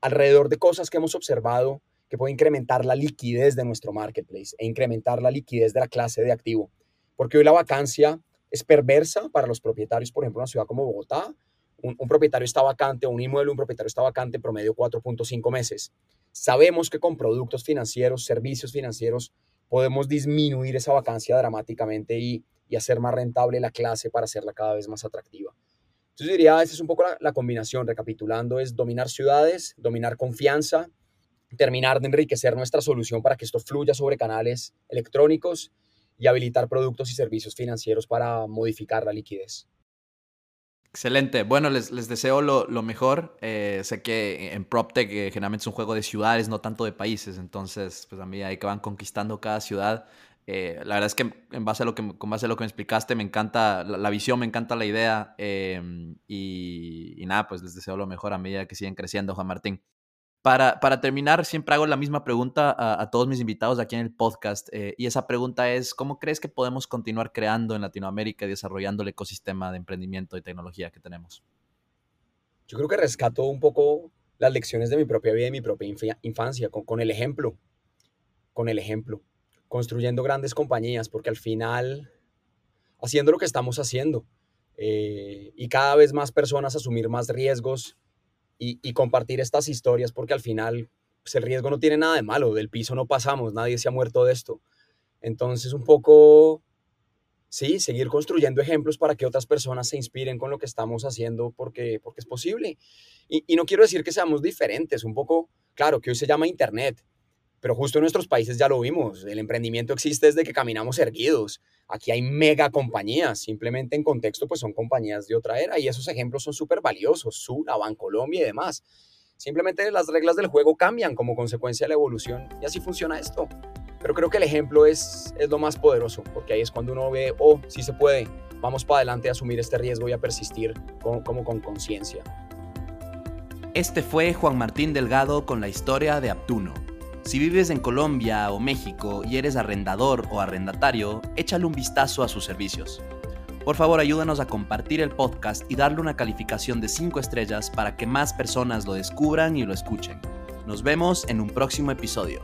alrededor de cosas que hemos observado que puede incrementar la liquidez de nuestro marketplace e incrementar la liquidez de la clase de activo. Porque hoy la vacancia es perversa para los propietarios, por ejemplo, en una ciudad como Bogotá. Un, propietario está vacante, un inmueble, un propietario está vacante promedio 4.5 meses. Sabemos que con productos financieros, servicios financieros, podemos disminuir esa vacancia dramáticamente y, hacer más rentable la clase para hacerla cada vez más atractiva. Entonces diría, esa es un poco la combinación, recapitulando, es dominar ciudades, dominar confianza, terminar de enriquecer nuestra solución para que esto fluya sobre canales electrónicos y habilitar productos y servicios financieros para modificar la liquidez. Excelente. Bueno, les, les deseo lo, lo mejor. Eh, sé que en PropTech eh, generalmente es un juego de ciudades, no tanto de países. Entonces, pues a mí hay que van conquistando cada ciudad. Eh, la verdad es que en base a lo que, con base a lo que me explicaste, me encanta la, visión, me encanta la idea. Em, y, y, nada, pues les deseo lo mejor a medida que siguen creciendo, Juan Martín. Para, terminar, siempre hago la misma pregunta a, todos mis invitados aquí en el podcast eh, y esa pregunta es, ¿cómo crees que podemos continuar creando en Latinoamérica y desarrollando el ecosistema de emprendimiento y tecnología que tenemos? Yo creo que rescato un poco las lecciones de mi propia vida y mi propia infancia con, el ejemplo, con el ejemplo, construyendo grandes compañías, porque al final, haciendo lo que estamos haciendo eh, y cada vez más personas asumir más riesgos, y, compartir estas historias porque al final pues, el riesgo no tiene nada de malo, del piso no pasamos, nadie se ha muerto de esto. Entonces un poco, sí, seguir construyendo ejemplos para que otras personas se inspiren con lo que estamos haciendo porque, porque es posible. Y, y no quiero decir que seamos diferentes, un poco, claro, que hoy se llama Internet, pero justo en nuestros países ya lo vimos, el emprendimiento existe desde que caminamos erguidos. Aquí hay mega compañías, simplemente en contexto pues son compañías de otra era y esos ejemplos son súper valiosos, Sura, Bancolombia y demás. Simplemente las reglas del juego cambian como consecuencia de la evolución y así funciona esto. Pero creo que el ejemplo es, es lo más poderoso, porque ahí es cuando uno ve, oh, sí se puede, vamos para adelante a asumir este riesgo y a persistir como con conciencia. Este fue Juan Martín Delgado con la historia de Aptuno si vives en Colombia o México y eres arrendador o arrendatario, échale un vistazo a sus servicios. Por favor, ayúdanos a compartir el podcast y darle una calificación de 5 estrellas para que más personas lo descubran y lo escuchen. Nos vemos en un próximo episodio.